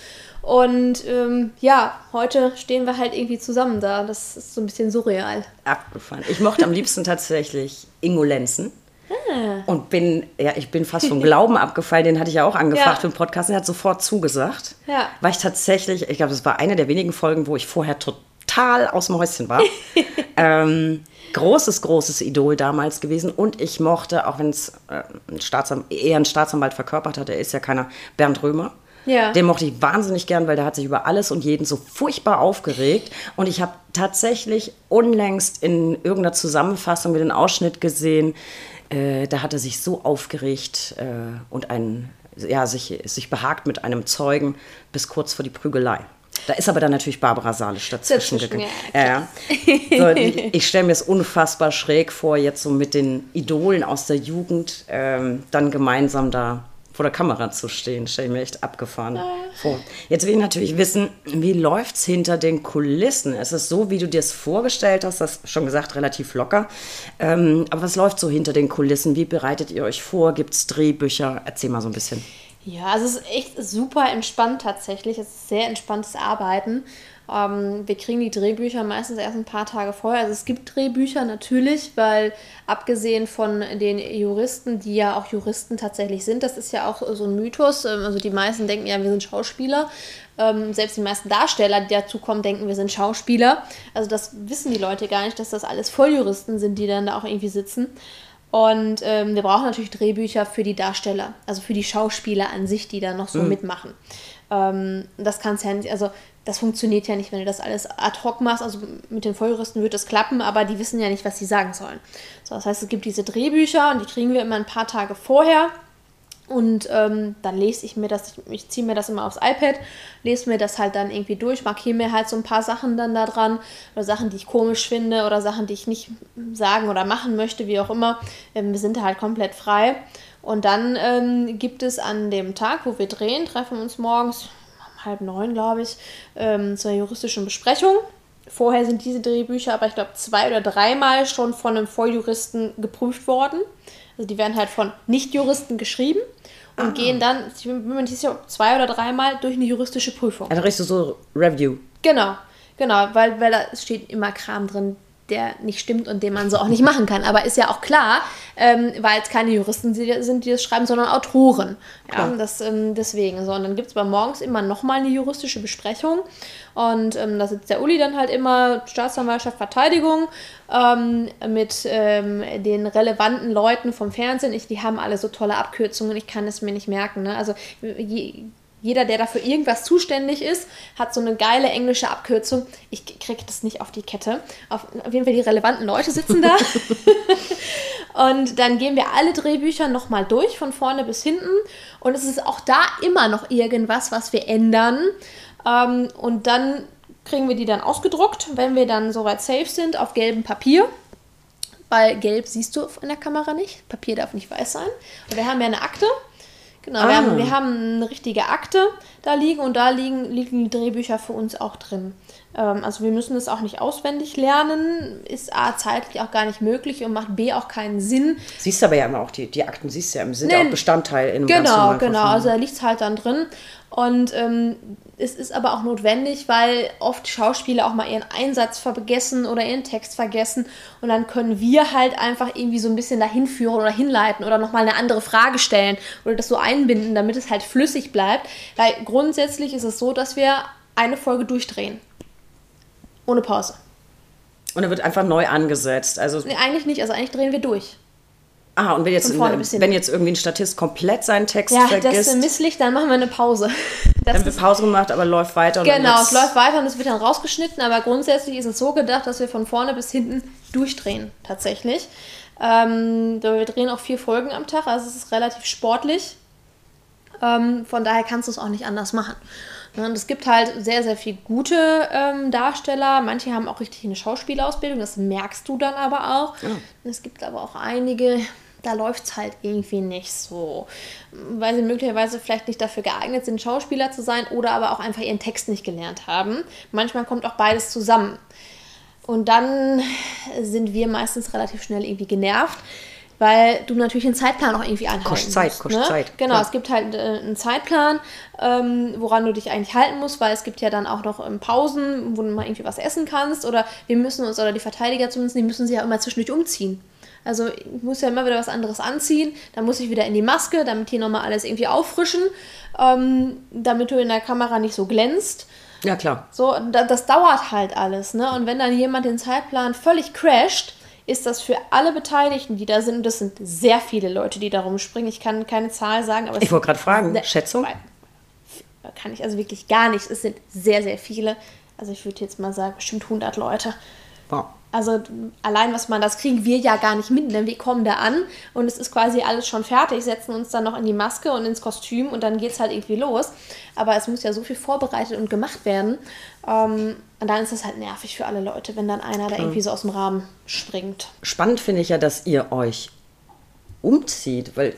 Und ähm, ja, heute stehen wir halt irgendwie zusammen da. Das ist so ein bisschen surreal. Abgefahren. Ich mochte am liebsten tatsächlich Ingo Lenzen. Ah. Und bin, ja, ich bin fast vom Glauben abgefallen, den hatte ich ja auch angefragt ja. für den Podcast. Er hat sofort zugesagt. Ja. Weil ich tatsächlich, ich glaube, das war eine der wenigen Folgen, wo ich vorher total aus dem Häuschen war. ähm, großes, großes Idol damals gewesen. Und ich mochte, auch wenn es äh, ein eher ein Staatsanwalt verkörpert hat, er ist ja keiner, Bernd Römer. Ja. Den mochte ich wahnsinnig gern, weil der hat sich über alles und jeden so furchtbar aufgeregt. Und ich habe tatsächlich unlängst in irgendeiner Zusammenfassung mit einem Ausschnitt gesehen, äh, da hat er sich so aufgeregt äh, und einen, ja, sich, sich behagt mit einem Zeugen bis kurz vor die Prügelei. Da ist aber dann natürlich Barbara Salisch dazwischen gegangen. Ja, so, ich, ich stelle mir es unfassbar schräg vor, jetzt so mit den Idolen aus der Jugend ähm, dann gemeinsam da vor der Kamera zu stehen. Stelle ich mir echt abgefahren ah. vor. Jetzt will ich natürlich wissen, wie läuft es hinter den Kulissen? Ist es so, wie du dir es vorgestellt hast? Das schon gesagt, relativ locker. Ähm, aber was läuft so hinter den Kulissen? Wie bereitet ihr euch vor? Gibt es Drehbücher? Erzähl mal so ein bisschen. Ja, es ist echt super entspannt tatsächlich. Es ist sehr entspanntes Arbeiten. Ähm, wir kriegen die Drehbücher meistens erst ein paar Tage vorher. Also es gibt Drehbücher natürlich, weil abgesehen von den Juristen, die ja auch Juristen tatsächlich sind, das ist ja auch so ein Mythos. Ähm, also die meisten denken ja, wir sind Schauspieler. Ähm, selbst die meisten Darsteller, die dazukommen, denken, wir sind Schauspieler. Also das wissen die Leute gar nicht, dass das alles Volljuristen sind, die dann da auch irgendwie sitzen. Und ähm, wir brauchen natürlich Drehbücher für die Darsteller, also für die Schauspieler an sich, die da noch so mhm. mitmachen. Ähm, das kann es ja nicht, also das funktioniert ja nicht, wenn du das alles ad hoc machst. Also mit den Vollrüsten wird das klappen, aber die wissen ja nicht, was sie sagen sollen. So, das heißt, es gibt diese Drehbücher und die kriegen wir immer ein paar Tage vorher. Und ähm, dann lese ich mir das, ich, ich ziehe mir das immer aufs iPad, lese mir das halt dann irgendwie durch, markiere mir halt so ein paar Sachen dann da dran oder Sachen, die ich komisch finde oder Sachen, die ich nicht sagen oder machen möchte, wie auch immer. Ähm, wir sind da halt komplett frei. Und dann ähm, gibt es an dem Tag, wo wir drehen, treffen wir uns morgens halb neun, glaube ich, ähm, zur juristischen Besprechung. Vorher sind diese Drehbücher aber, ich glaube, zwei oder dreimal schon von einem Volljuristen geprüft worden. Also die werden halt von Nichtjuristen geschrieben und ah. gehen dann, ich bin mir nicht sicher, zwei oder dreimal durch eine juristische Prüfung. Also richtig so Review. Genau, genau, weil, weil da steht immer Kram drin, der nicht stimmt und den man so auch nicht machen kann. Aber ist ja auch klar, ähm, weil es keine Juristen sind, die das schreiben, sondern Autoren. Ja, das, ähm, deswegen. So, und dann gibt es aber morgens immer nochmal eine juristische Besprechung. Und ähm, da sitzt der Uli dann halt immer, Staatsanwaltschaft, Verteidigung, ähm, mit ähm, den relevanten Leuten vom Fernsehen. Ich, die haben alle so tolle Abkürzungen, ich kann es mir nicht merken. Ne? Also je, jeder, der dafür irgendwas zuständig ist, hat so eine geile englische Abkürzung. Ich kriege das nicht auf die Kette. Auf, auf jeden Fall die relevanten Leute sitzen da. und dann gehen wir alle Drehbücher nochmal durch, von vorne bis hinten. Und es ist auch da immer noch irgendwas, was wir ändern. Ähm, und dann kriegen wir die dann ausgedruckt, wenn wir dann soweit safe sind, auf gelbem Papier. Weil gelb siehst du in der Kamera nicht. Papier darf nicht weiß sein. Und wir haben ja eine Akte. Genau, ah. wir, haben, wir haben eine richtige Akte da liegen und da liegen, liegen die Drehbücher für uns auch drin. Ähm, also wir müssen das auch nicht auswendig lernen, ist A zeitlich auch gar nicht möglich und macht B auch keinen Sinn. Siehst aber ja immer auch die, die Akten, siehst du ja, sind nee, auch Bestandteil in einem Genau, genau, also da liegt es halt dann drin. Und ähm, es ist aber auch notwendig, weil oft Schauspieler auch mal ihren Einsatz vergessen oder ihren Text vergessen. Und dann können wir halt einfach irgendwie so ein bisschen dahin führen oder hinleiten oder nochmal eine andere Frage stellen oder das so einbinden, damit es halt flüssig bleibt. Weil grundsätzlich ist es so, dass wir eine Folge durchdrehen. Ohne Pause. Und er wird einfach neu angesetzt. Also nee, eigentlich nicht. Also eigentlich drehen wir durch. Ah, und wenn jetzt, wenn jetzt irgendwie ein Statist komplett seinen Text Ja, das vergisst, ist misslich, dann machen wir eine Pause. Das dann wird Pause gemacht, aber läuft weiter. Genau, es läuft weiter und es wird dann rausgeschnitten, aber grundsätzlich ist es so gedacht, dass wir von vorne bis hinten durchdrehen, tatsächlich. Ähm, wir drehen auch vier Folgen am Tag, also es ist relativ sportlich. Ähm, von daher kannst du es auch nicht anders machen. Ne, Und es gibt halt sehr, sehr viele gute ähm, Darsteller. Manche haben auch richtig eine Schauspielausbildung, das merkst du dann aber auch. Und Es gibt aber auch einige, da läuft es halt irgendwie nicht so. Weil sie möglicherweise vielleicht nicht dafür geeignet sind, Schauspieler zu sein oder aber auch einfach ihren Text nicht gelernt haben. Manchmal kommt auch beides zusammen. Und dann sind wir meistens relativ schnell irgendwie genervt, weil du natürlich einen Zeitplan auch irgendwie einhalten Kostet Zeit, musst. kostet ne? Zeit, Genau, klar. es gibt halt äh, einen Zeitplan, ähm, woran du dich eigentlich halten musst, weil es gibt ja dann auch noch ähm, Pausen, wo du mal irgendwie was essen kannst oder wir müssen uns, oder die Verteidiger zumindest, die müssen sich ja immer zwischendurch umziehen. Also ich muss ja immer wieder was anderes anziehen, dann muss ich wieder in die Maske, damit hier nochmal alles irgendwie auffrischen, ähm, damit du in der Kamera nicht so glänzt. Ja, klar. So, da, das dauert halt alles, ne? Und wenn dann jemand den Zeitplan völlig crasht, ist das für alle Beteiligten, die da sind, und das sind sehr viele Leute, die da rumspringen. Ich kann keine Zahl sagen, aber es Ich wollte gerade fragen, Ne, Schätzung? kann ich also wirklich gar nicht. Es sind sehr, sehr viele. Also ich würde jetzt mal sagen, bestimmt 100 Leute. Wow. Also allein was man, das kriegen wir ja gar nicht mit, denn wir kommen da an und es ist quasi alles schon fertig, setzen uns dann noch in die Maske und ins Kostüm und dann geht es halt irgendwie los. Aber es muss ja so viel vorbereitet und gemacht werden. Ähm, und dann ist das halt nervig für alle Leute, wenn dann einer da irgendwie so aus dem Rahmen springt. Spannend finde ich ja, dass ihr euch umzieht, weil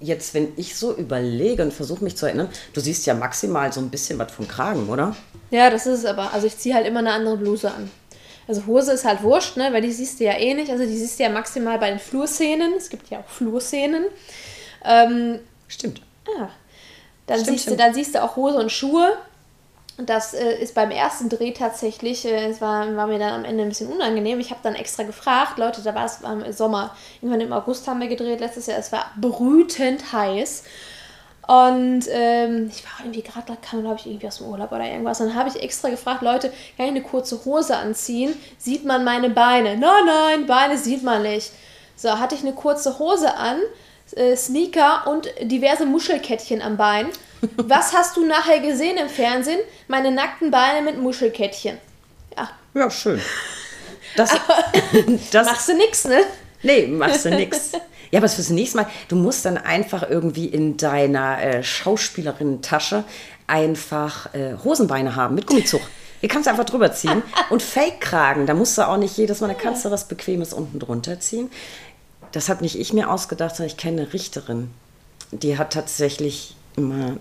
jetzt, wenn ich so überlege und versuche mich zu erinnern, du siehst ja maximal so ein bisschen was vom Kragen, oder? Ja, das ist es aber. Also ich ziehe halt immer eine andere Bluse an. Also Hose ist halt wurscht, ne? Weil die siehst du ja eh nicht. Also die siehst du ja maximal bei den Flurszenen. Es gibt ja auch Flurszenen. Ähm, Stimmt. Ja. Dann, Stimmt, siehst Du, stimmt. dann siehst du auch Hose und Schuhe. Und das äh, ist beim ersten Dreh tatsächlich, äh, es war, war mir dann am Ende ein bisschen unangenehm. Ich habe dann extra gefragt, Leute, da war es im Sommer, irgendwann im August haben wir gedreht, letztes Jahr, es war brütend heiß. Und ähm, ich war irgendwie gerade, da kam, glaube ich, irgendwie aus dem Urlaub oder irgendwas. Und dann habe ich extra gefragt, Leute, kann ich eine kurze Hose anziehen? Sieht man meine Beine? Nein, nein, Beine sieht man nicht. So, hatte ich eine kurze Hose an, äh, Sneaker und diverse Muschelkettchen am Bein. Was hast du nachher gesehen im Fernsehen? Meine nackten Beine mit Muschelkettchen. Ja, Ja, schön. Das, das, machst du nix, ne? Nee, machst du nix. Ja, aber fürs nächste Mal, du musst dann einfach irgendwie in deiner äh, Schauspielerinnen-Tasche einfach äh, Hosenbeine haben mit Gummizug. Hier kannst du einfach drüber ziehen und Fake-Kragen. Da musst du auch nicht jedes Mal, da kannst du was Bequemes unten drunter ziehen. Das habe nicht ich mir ausgedacht, sondern ich kenne eine Richterin. Die hat tatsächlich immer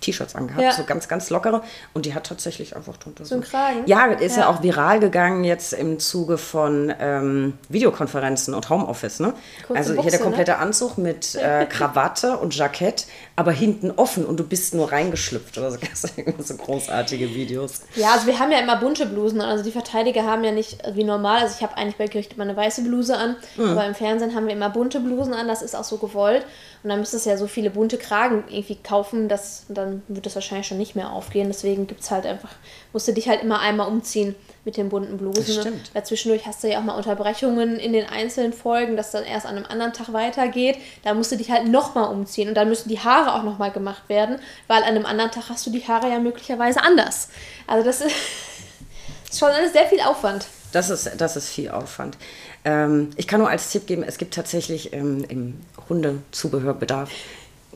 T-Shirts angehabt, Ja. so ganz, ganz lockere. Und die hat tatsächlich einfach drunter So Kragen? Ja, ist ja. Ja. auch viral gegangen jetzt im Zuge von ähm, Videokonferenzen und Homeoffice. Ne? Kurze also hier Buchse, der ne? komplette Anzug mit äh, Krawatte und Jackett, aber hinten offen und du bist nur reingeschlüpft oder so, so großartige Videos. Ja, also wir haben ja immer bunte Blusen. Also die Verteidiger haben ja nicht wie normal. Also ich habe eigentlich bei Gericht immer eine weiße Bluse an, aber im Fernsehen haben wir immer bunte Blusen an. Das ist auch so gewollt. Und dann müsstest du ja so viele bunte Kragen irgendwie kaufen, dass dann wird das wahrscheinlich schon nicht mehr aufgehen. Deswegen gibt es halt einfach, musst du dich halt immer einmal umziehen mit den bunten Blusen. Das stimmt. Weil zwischendurch hast du ja auch mal Unterbrechungen in den einzelnen Folgen, dass dann erst an einem anderen Tag weitergeht. Da musst du dich halt nochmal umziehen. Und dann müssen die Haare auch nochmal gemacht werden, weil an einem anderen Tag hast du die Haare ja möglicherweise anders. Also das ist, ist schon alles sehr viel Aufwand. Das ist, das ist viel Aufwand. Ähm, ich kann nur als Tipp geben, es gibt tatsächlich ähm, im Hundezubehörbedarf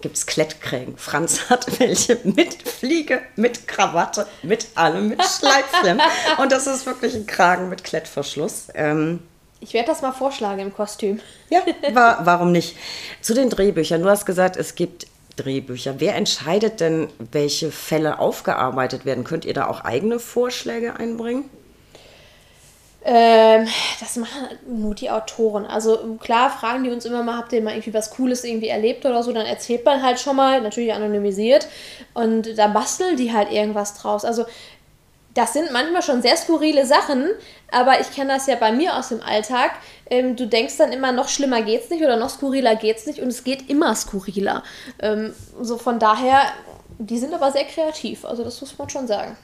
gibt es Klettkrägen. Franz hat welche mit Fliege, mit Krawatte, mit allem, mit Schleifchen. Und das ist wirklich ein Kragen mit Klettverschluss. Ähm, Ich werde das mal vorschlagen im Kostüm. ja, wa warum nicht? Zu den Drehbüchern. Du hast gesagt, es gibt Drehbücher. Wer entscheidet denn, welche Fälle aufgearbeitet werden? Könnt ihr da auch eigene Vorschläge einbringen? Ähm, das machen nur die Autoren. Also klar fragen die uns immer mal, habt ihr mal irgendwie was Cooles irgendwie erlebt oder so, dann erzählt man halt schon mal, natürlich anonymisiert und da basteln die halt irgendwas draus. Also das sind manchmal schon sehr skurrile Sachen, aber ich kenne das ja bei mir aus dem Alltag. Ähm, du denkst dann immer, noch schlimmer geht's nicht oder noch skurriler geht's nicht und es geht immer skurriler. Ähm, so von daher, die sind aber sehr kreativ, also das muss man schon sagen.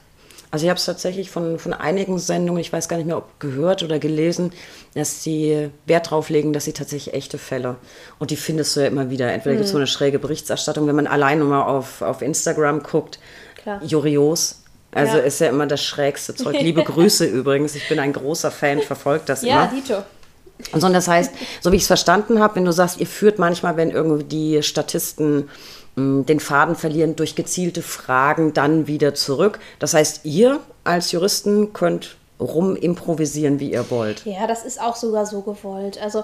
Also ich habe es tatsächlich von, von einigen Sendungen, ich weiß gar nicht mehr, ob gehört oder gelesen, dass sie Wert drauf legen, dass sie tatsächlich echte Fälle. Und die findest du ja immer wieder. Entweder gibt es so eine schräge Berichterstattung, wenn man alleine mal auf, auf Instagram guckt, Klar. Jurios. Also Ja. ist ja immer das schrägste Zeug. Liebe Grüße übrigens. Ich bin ein großer Fan, verfolgt das Ja, immer. Dito. Und so, das heißt, so wie ich es verstanden habe, wenn du sagst, ihr führt manchmal, wenn irgendwie die Statisten den Faden verlieren, durch gezielte Fragen dann wieder zurück. Das heißt, ihr als Juristen könnt rum improvisieren, wie ihr wollt. Ja, das ist auch sogar so gewollt. Also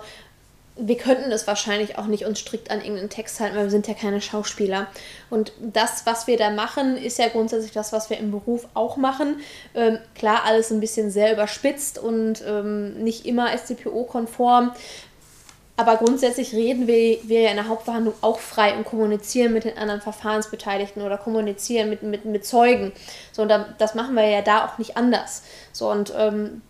wir könnten es wahrscheinlich auch nicht uns strikt an irgendeinen Text halten, weil wir sind ja keine Schauspieler. Und das, was wir da machen, ist ja grundsätzlich das, was wir im Beruf auch machen. Ähm, klar, alles ein bisschen sehr überspitzt und ähm, nicht immer StPO-konform. Aber grundsätzlich reden wir, wir ja in der Hauptverhandlung auch frei und kommunizieren mit den anderen Verfahrensbeteiligten oder kommunizieren mit, mit, mit Zeugen. So, und da, das machen wir ja da auch nicht anders. So, und ähm,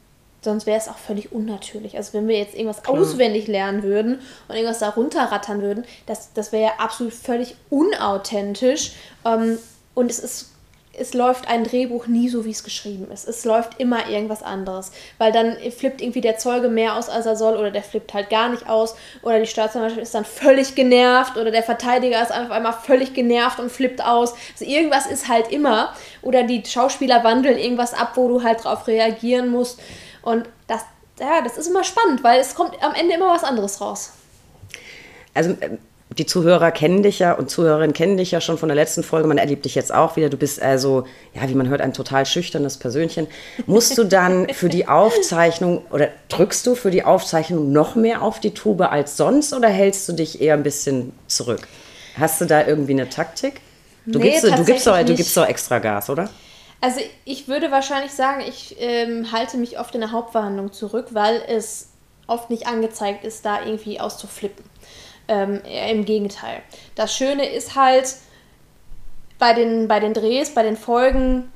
sonst wäre es auch völlig unnatürlich. Also wenn wir jetzt irgendwas auswendig lernen würden und irgendwas da runterrattern würden, das, das wäre ja absolut völlig unauthentisch. Ähm, und es ist es läuft ein Drehbuch nie so, wie es geschrieben ist. Es läuft immer irgendwas anderes. Weil dann flippt irgendwie der Zeuge mehr aus, als er soll, oder der flippt halt gar nicht aus, oder die Staatsanwaltschaft ist dann völlig genervt, oder der Verteidiger ist einfach einmal völlig genervt und flippt aus. Also irgendwas ist halt immer. Oder die Schauspieler wandeln irgendwas ab, wo du halt drauf reagieren musst. Und das, ja, das ist immer spannend, weil es kommt am Ende immer was anderes raus. Also die Zuhörer kennen dich ja und Zuhörerinnen kennen dich ja schon von der letzten Folge. Man erlebt dich jetzt auch wieder. Du bist also, ja, wie man hört, ein total schüchternes Persönchen. Musst du dann für die Aufzeichnung oder drückst du für die Aufzeichnung noch mehr auf die Tube als sonst oder hältst du dich eher ein bisschen zurück? Hast du da irgendwie eine Taktik? Du, Nee, gibst, du, gibst doch, du gibst doch extra Gas, oder? Also ich würde wahrscheinlich sagen, ich ähm, halte mich oft in der Hauptverhandlung zurück, weil es oft nicht angezeigt ist, da irgendwie auszuflippen. Ähm, Im Gegenteil. Das Schöne ist halt, bei den, bei den Drehs, bei den Folgen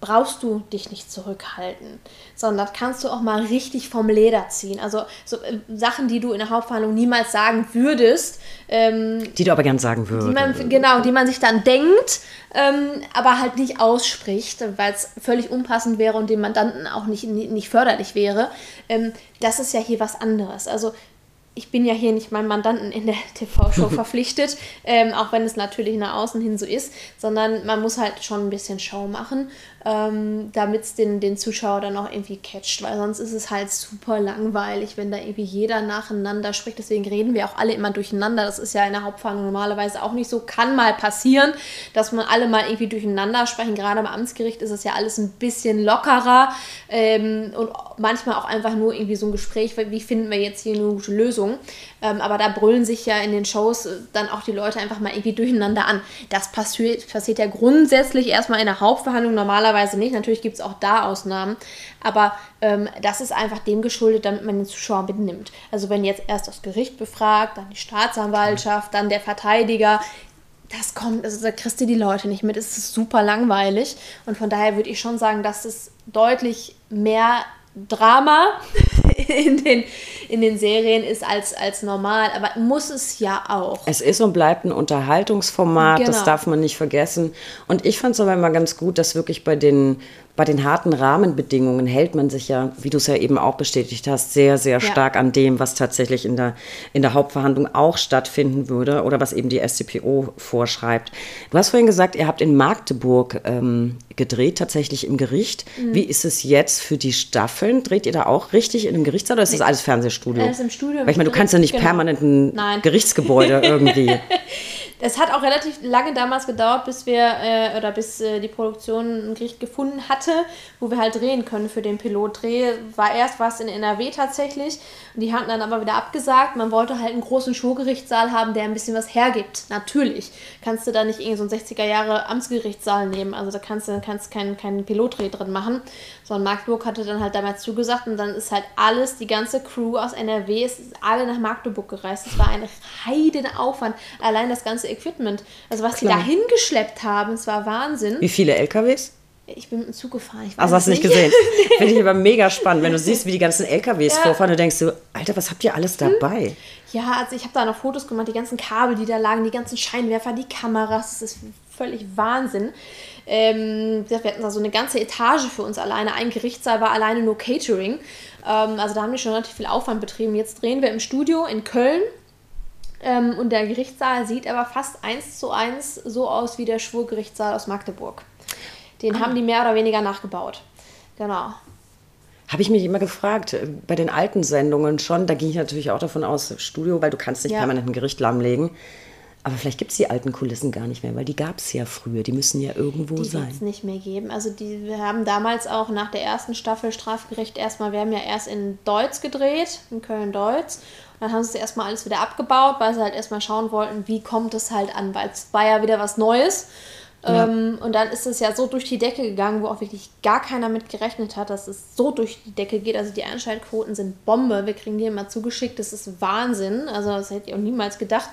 brauchst du dich nicht zurückhalten, sondern kannst du auch mal richtig vom Leder ziehen. Also so äh, Sachen, die du in der Hauptverhandlung niemals sagen würdest, ähm, Die du aber gern sagen die würdest. man, genau, die man sich dann denkt, ähm, aber halt nicht ausspricht, weil es völlig unpassend wäre und dem Mandanten auch nicht, nicht nicht förderlich wäre. Ähm, das ist ja hier was anderes. Also ich bin ja hier nicht meinem Mandanten in der TV-Show verpflichtet, ähm, auch wenn es natürlich nach außen hin so ist, sondern man muss halt schon ein bisschen Show machen, ähm, damit es den, den Zuschauer dann auch irgendwie catcht, weil sonst ist es halt super langweilig, wenn da irgendwie jeder nacheinander spricht. Deswegen reden wir auch alle immer durcheinander. Das ist ja in der Hauptverhandlung normalerweise auch nicht so. Kann mal passieren, dass man alle mal irgendwie durcheinander sprechen. Gerade beim Amtsgericht ist es ja alles ein bisschen lockerer ähm, und manchmal auch einfach nur irgendwie so ein Gespräch, wie finden wir jetzt hier eine gute Lösung. Ähm, aber da brüllen sich ja in den Shows äh, dann auch die Leute einfach mal irgendwie durcheinander an. Das passiert, passiert ja grundsätzlich erstmal in der Hauptverhandlung normalerweise nicht. Natürlich gibt es auch da Ausnahmen. Aber ähm, das ist einfach dem geschuldet, damit man den Zuschauer mitnimmt. Also wenn jetzt erst das Gericht befragt, dann die Staatsanwaltschaft, dann der Verteidiger, das kommt, also da kriegst du die Leute nicht mit. Es ist super langweilig. Und von daher würde ich schon sagen, dass es deutlich mehr Drama in den, in den Serien ist als, als normal. Aber muss es ja auch. Es ist und bleibt ein Unterhaltungsformat, das Genau. darf man nicht vergessen. Und ich fand es aber immer ganz gut, dass wirklich bei den, bei den harten Rahmenbedingungen hält man sich ja, wie du es ja eben auch bestätigt hast, sehr, sehr stark an dem, was tatsächlich in der, in der Hauptverhandlung auch stattfinden würde oder was eben die SCPO vorschreibt. Du hast vorhin gesagt, ihr habt in Magdeburg ähm, gedreht, tatsächlich im Gericht. Mhm. Wie ist es jetzt für die Staffeln? Dreht ihr da auch richtig in einem Gerichtssaal oder ist das alles Fernsehstudio? Alles im Studio, im Weil ich meine, du kannst ja nicht Genau. permanent ein Nein. Gerichtsgebäude irgendwie. Es hat auch relativ lange damals gedauert, bis wir äh, oder bis äh, die Produktion ein Gericht gefunden hatte, wo wir halt drehen können für den Pilotdreh. War erst was in NRW tatsächlich und die hatten dann aber wieder abgesagt. Man wollte halt einen großen Schulgerichtssaal haben, der ein bisschen was hergibt. Natürlich kannst du da nicht irgendwie so einen 60er Jahre Amtsgerichtssaal nehmen. Also da kannst du kannst keinen keinen Pilotdreh drin machen. Sondern Magdeburg hatte dann halt damals zugesagt und dann ist halt alles, die ganze Crew aus NRW, ist alle nach Magdeburg gereist. Es war ein Heidenaufwand. Allein das ganze Equipment. Also was die Klar. da hingeschleppt haben, es war Wahnsinn. Wie viele LKWs? Ich bin mit dem Zug gefahren. Also hast du nicht gesehen. Finde ich aber mega spannend, wenn du siehst, wie die ganzen LKWs Ja. vorfahren, du denkst du, Alter, was habt ihr alles dabei? Ja, also ich habe da noch Fotos gemacht, die ganzen Kabel, die da lagen, die ganzen Scheinwerfer, die Kameras. Das ist völlig Wahnsinn. Ähm, wir hatten da so eine ganze Etage für uns alleine. Ein Gerichtssaal war alleine nur Catering. Ähm, also da haben wir schon relativ viel Aufwand betrieben. Jetzt drehen wir im Studio in Köln. Ähm, und der Gerichtssaal sieht aber fast eins zu eins so aus wie der Schwurgerichtssaal aus Magdeburg. Den ah. haben die mehr oder weniger nachgebaut. Genau. Habe ich mich immer gefragt, äh, bei den alten Sendungen schon, da ging ich natürlich auch davon aus, Studio, weil du kannst nicht ja. permanent ein Gericht lahmlegen. Aber vielleicht gibt es die alten Kulissen gar nicht mehr, weil die gab es ja früher. Die müssen ja irgendwo die sein. Die es nicht mehr geben. Also die, wir haben damals auch nach der ersten Staffel Strafgericht erstmal, wir haben ja erst in Deutz gedreht, in Köln-Deutz. Dann haben sie es erstmal alles wieder abgebaut, weil sie halt erstmal schauen wollten, wie kommt es halt an, weil es war ja wieder was Neues. Ja. Ähm, und dann ist es ja so durch die Decke gegangen, wo auch wirklich gar keiner mit gerechnet hat, dass es so durch die Decke geht. Also die Einschaltquoten sind Bombe. Wir kriegen die immer zugeschickt. Das ist Wahnsinn. Also das hätte ich auch niemals gedacht.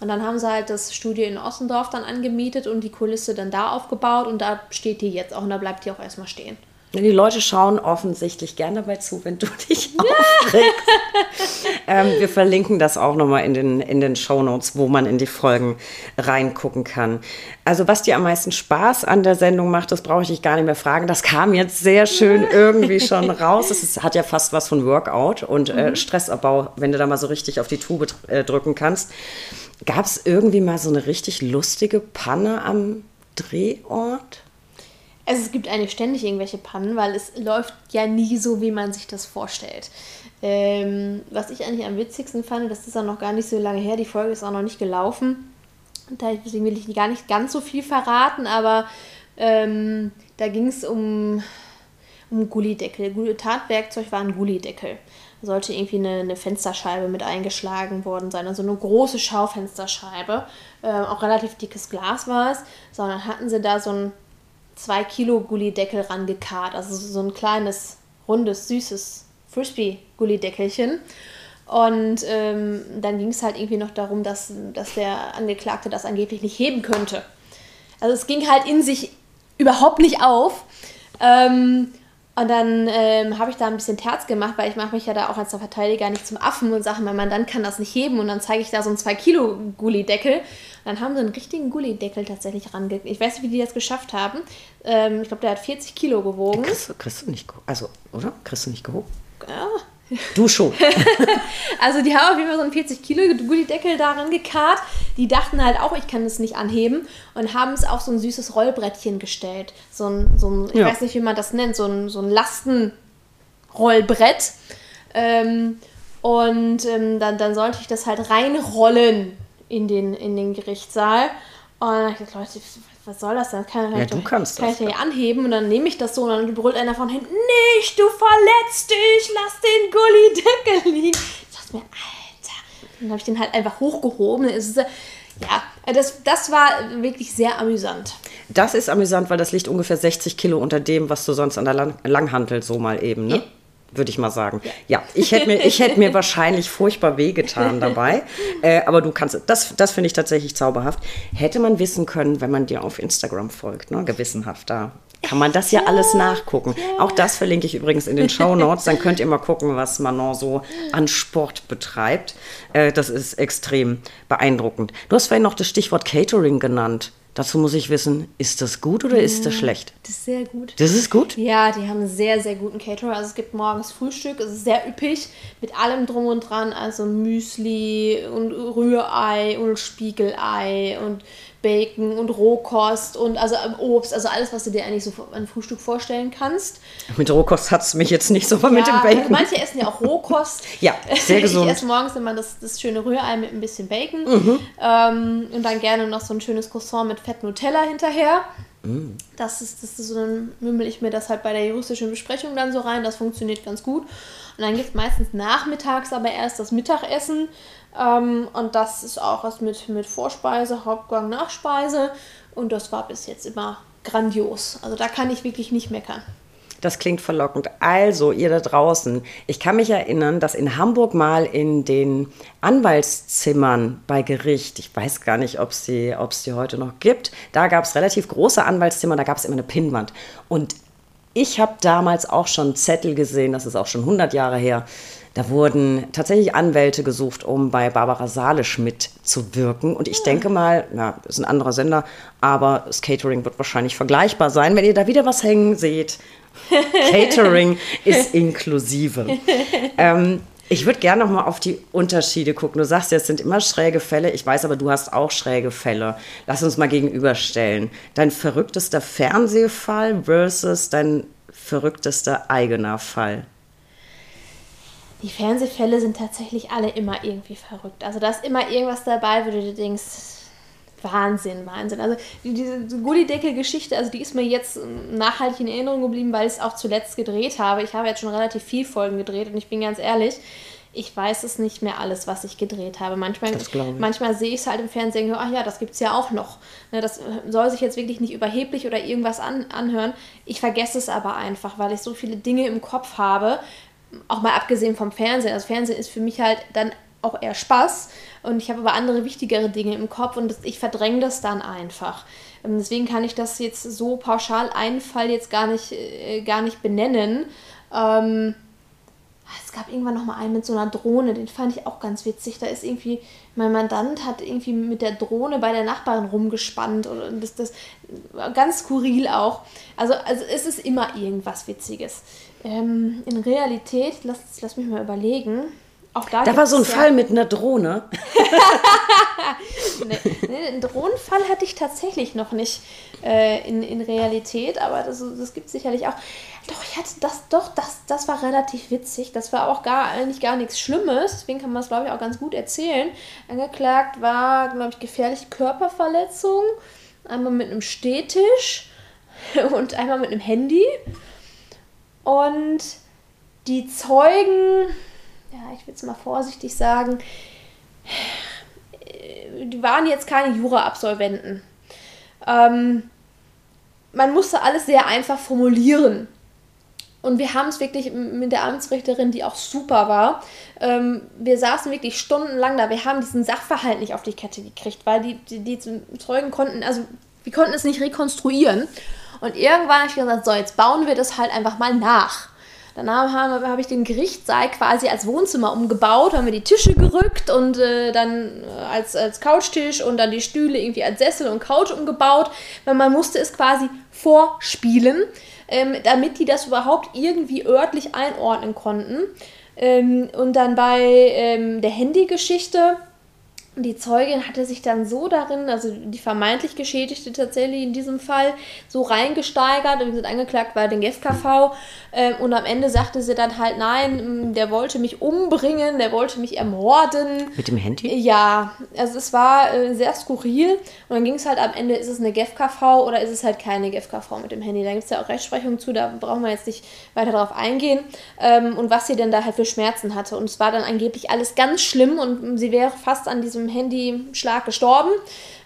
Und dann haben sie halt das Studio in Ossendorf dann angemietet und die Kulisse dann da aufgebaut. Und da steht die jetzt auch und da bleibt die auch erstmal stehen. Die Leute schauen offensichtlich gerne dabei zu, wenn du dich aufregst. ähm, wir verlinken das auch nochmal in den, in den Show Notes, wo man in die Folgen reingucken kann. Also was dir am meisten Spaß an der Sendung macht, das brauche ich dich gar nicht mehr fragen. Das kam jetzt sehr schön irgendwie schon raus. Es ist, hat ja fast was von Workout und äh, mhm. Stressabbau, wenn du da mal so richtig auf die Tube äh, drücken kannst. Gab es irgendwie mal so eine richtig lustige Panne am Drehort? Also es gibt eigentlich ständig irgendwelche Pannen, weil es läuft ja nie so, wie man sich das vorstellt. Ähm, was ich eigentlich am witzigsten fand, das ist auch noch gar nicht so lange her, die Folge ist auch noch nicht gelaufen. Da will ich gar nicht ganz so viel verraten, aber ähm, da ging es um, um Gullideckel. Tatwerkzeug war ein Gullideckel. Da sollte irgendwie eine, eine, Fensterscheibe mit eingeschlagen worden sein, also eine große Schaufensterscheibe. Ähm, auch relativ dickes Glas war es. Sondern hatten sie da so ein zwei Kilo Gullideckel rangekarrt. Also so ein kleines, rundes, süßes Frisbee-Gullideckelchen. Und ähm, dann ging es halt irgendwie noch darum, dass, dass der Angeklagte das angeblich nicht heben könnte. Also es ging halt in sich überhaupt nicht auf. Ähm, und dann ähm, habe ich da ein bisschen Terz gemacht, weil ich mache mich ja da auch als der Verteidiger nicht zum Affen und sage, mein Mann kann das nicht heben. Und dann zeige ich da so einen 2 Kilo Gullideckel dann haben sie einen richtigen Gullideckel tatsächlich rangekriegt. Ich weiß nicht, wie die das geschafft haben. Ähm, ich glaube, der hat 40 Kilo gewogen. Kriegst, kriegst, du nicht, also, oder? Kriegst du nicht gehoben? Ja. Du schon. also die haben auf jeden Fall so einen 40 Kilo Gullideckel daran gekarrt. Die dachten halt auch, ich kann das nicht anheben und haben es auf so ein süßes Rollbrettchen gestellt. So ein, so ein ich ja. weiß nicht, wie man das nennt, so ein, so ein Lastenrollbrett. Ähm, und ähm, dann, dann sollte ich das halt reinrollen in den, in den Gerichtssaal. Und dann habe ich gesagt, Leute, was soll das denn? Kann, kann ja, ich du doch, kannst kann das. Kann ich ja anheben und dann nehme ich das so und dann brüllt einer von hinten, nicht, du verletzt dich, lass den Gulli-Deckel liegen. Ich dachte mir, Alter. Dann habe ich den halt einfach hochgehoben. Ist, ja, das, das war wirklich sehr amüsant. Das ist amüsant, weil das liegt ungefähr 60 Kilo unter dem, was du sonst an der Lang Langhantel so mal eben, ne? Ja würde ich mal sagen. Ja, ich hätte mir, hätt mir wahrscheinlich furchtbar wehgetan dabei. Äh, aber du kannst, das, das finde ich tatsächlich zauberhaft. Hätte man wissen können, wenn man dir auf Instagram folgt, ne? gewissenhaft da. Kann man das ja, alles nachgucken. Auch das verlinke ich übrigens in den Show Notes. Dann könnt ihr mal gucken, was Manon so an Sport betreibt. Äh, das ist extrem beeindruckend. Du hast vorhin noch das Stichwort Catering genannt. Dazu muss ich wissen, ist das gut oder ist das schlecht? Das ist sehr gut. Das ist gut? Ja, die haben einen sehr, sehr guten Caterer. Also es gibt morgens Frühstück, es ist sehr üppig, mit allem drum und dran. Also Müsli und Rührei und Spiegelei und Bacon und Rohkost und also ähm, Obst, also alles, was du dir eigentlich so an Frühstück vorstellen kannst. Mit Rohkost hat es mich jetzt nicht so, aber ja, mit dem Bacon. Manche essen ja auch Rohkost. ja, sehr gesund. Ich esse morgens immer das, das schöne Rührei mit ein bisschen Bacon mhm. ähm, und dann gerne noch so ein schönes Croissant mit Fett Nutella hinterher. Mhm. Das ist, das ist so, dann mümmel ich mir das halt bei der juristischen Besprechung dann so rein. Das funktioniert ganz gut. Und dann gibt es meistens nachmittags aber erst das Mittagessen. Ähm, und das ist auch was mit, mit Vorspeise, Hauptgang, Nachspeise. Und das war bis jetzt immer grandios. Also da kann ich wirklich nicht meckern. Das klingt verlockend. Also, ihr da draußen, ich kann mich erinnern, dass in Hamburg mal in den Anwaltszimmern bei Gericht, ich weiß gar nicht, ob es die, die heute noch gibt, da gab es relativ große Anwaltszimmer, da gab es immer eine Pinnwand. Und ich habe damals auch schon Zettel gesehen, das ist auch schon 100 Jahre her. Da wurden tatsächlich Anwälte gesucht, um bei Barbara Salisch mitzuwirken. Und ich ja. denke mal, ja, ist ein anderer Sender, aber das Catering wird wahrscheinlich vergleichbar sein. Wenn ihr da wieder was hängen seht, Catering ist inklusive. Ähm, ich würde gerne noch mal auf die Unterschiede gucken. Du sagst ja, es sind immer schräge Fälle. Ich weiß aber, du hast auch schräge Fälle. Lass uns mal gegenüberstellen. Dein verrücktester Fernsehfall versus dein verrücktester eigener Fall. Die Fernsehfälle sind tatsächlich alle immer irgendwie verrückt. Also da ist immer irgendwas dabei, wo du dir denkst, Wahnsinn, Wahnsinn. Also diese Gullideckel-Geschichte, also die ist mir jetzt nachhaltig in Erinnerung geblieben, weil ich es auch zuletzt gedreht habe. Ich habe jetzt schon relativ viel Folgen gedreht und ich bin ganz ehrlich, ich weiß es nicht mehr alles, was ich gedreht habe. Manchmal, manchmal sehe ich es halt im Fernsehen, ach ja, das gibt es ja auch noch. Ne, das soll sich jetzt wirklich nicht überheblich oder irgendwas an, anhören. Ich vergesse es aber einfach, weil ich so viele Dinge im Kopf habe, auch mal abgesehen vom Fernsehen. Das Fernsehen ist für mich halt dann auch eher Spaß und ich habe aber andere wichtigere Dinge im Kopf und ich verdränge das dann einfach. Ähm, deswegen kann ich das jetzt so pauschal einen Fall jetzt gar nicht, äh, gar nicht benennen. Ähm, es gab irgendwann noch mal einen mit so einer Drohne, den fand ich auch ganz witzig. Da ist irgendwie, mein Mandant hat irgendwie mit der Drohne bei der Nachbarin rumgespannt und das, das ganz skurril auch. Also, also es ist immer irgendwas Witziges. Ähm, in Realität, lass, lass mich mal überlegen, auch da, da war so ein ja Fall mit einer Drohne. nee, nee, einen Drohnenfall hatte ich tatsächlich noch nicht äh, in, in Realität, aber das, das gibt es sicherlich auch. Doch, ich hatte das, doch, das, das war relativ witzig. Das war auch gar eigentlich gar nichts Schlimmes, deswegen kann man es, glaube ich, auch ganz gut erzählen. Angeklagt war, glaube ich, gefährliche Körperverletzung, einmal mit einem Stehtisch und einmal mit einem Handy. Und die Zeugen ja, ich will es mal vorsichtig sagen, die waren jetzt keine Jura-Absolventen. Ähm, man musste alles sehr einfach formulieren. Und wir haben es wirklich mit der Amtsrichterin, die auch super war, ähm, wir saßen wirklich stundenlang da. Wir haben diesen Sachverhalt nicht auf die Kette gekriegt, weil die, die, die Zeugen konnten, also wir konnten es nicht rekonstruieren. Und irgendwann habe ich gesagt, so, jetzt bauen wir das halt einfach mal nach. Dann habe hab ich den Gerichtssaal quasi als Wohnzimmer umgebaut, haben wir die Tische gerückt und äh, dann äh, als, als Couchtisch und dann die Stühle irgendwie als Sessel und Couch umgebaut, weil man musste es quasi vorspielen, ähm, damit die das überhaupt irgendwie örtlich einordnen konnten. Ähm, und dann bei ähm, der Handygeschichte die Zeugin hatte sich dann so darin, also die vermeintlich Geschädigte tatsächlich in diesem Fall, so reingesteigert und sind angeklagt bei den GFKV. Äh, und am Ende sagte sie dann halt, nein, der wollte mich umbringen, der wollte mich ermorden. Mit dem Handy? Ja, also es war äh, sehr skurril. Und dann ging es halt am Ende, ist es eine GFKV oder ist es halt keine GFKV mit dem Handy? Da gibt es ja auch Rechtsprechung zu, da brauchen wir jetzt nicht weiter drauf eingehen. Ähm, und was sie denn da halt für Schmerzen hatte. Und es war dann angeblich alles ganz schlimm und sie wäre fast an diesem Handyschlag gestorben.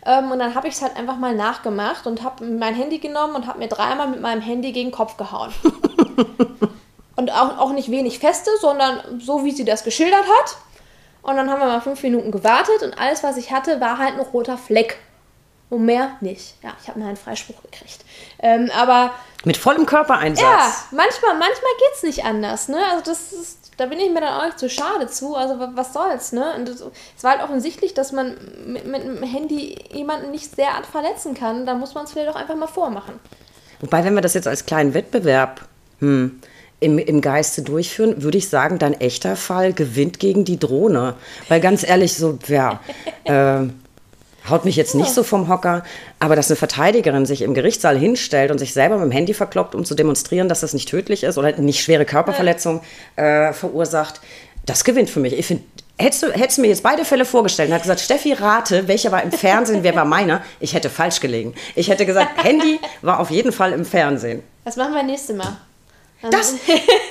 Ähm, und dann habe ich es halt einfach mal nachgemacht und habe mein Handy genommen und habe mir dreimal mit meinem Handy gegen den Kopf gehauen. und auch, auch nicht wenig feste, sondern so, wie sie das geschildert hat. Und dann haben wir mal fünf Minuten gewartet und alles, was ich hatte, war halt ein roter Fleck. Und mehr nicht. Ja, ich habe mir einen Freispruch gekriegt. Ähm, aber. Mit vollem Körpereinsatz. Ja, manchmal, manchmal geht es nicht anders. Ne? Also das ist da bin ich mir dann auch nicht zu schade zu. Also was soll's, ne? Und es war halt offensichtlich, dass man mit, mit einem Handy jemanden nicht sehr arg verletzen kann. Da muss man es vielleicht auch einfach mal vormachen. Wobei, wenn wir das jetzt als kleinen Wettbewerb hm, im, im Geiste durchführen, würde ich sagen, dein echter Fall gewinnt gegen die Drohne. Weil ganz ehrlich, so, ja, äh, haut mich jetzt nicht so vom Hocker, aber dass eine Verteidigerin sich im Gerichtssaal hinstellt und sich selber mit dem Handy verkloppt, um zu demonstrieren, dass das nicht tödlich ist oder nicht schwere Körperverletzung äh, verursacht, das gewinnt für mich. Ich finde, hättest du, hättest du mir jetzt beide Fälle vorgestellt und hat gesagt, Steffi, rate, welcher war im Fernsehen, wer war meiner, ich hätte falsch gelegen. Ich hätte gesagt, Handy war auf jeden Fall im Fernsehen. Das machen wir nächstes Mal. Das,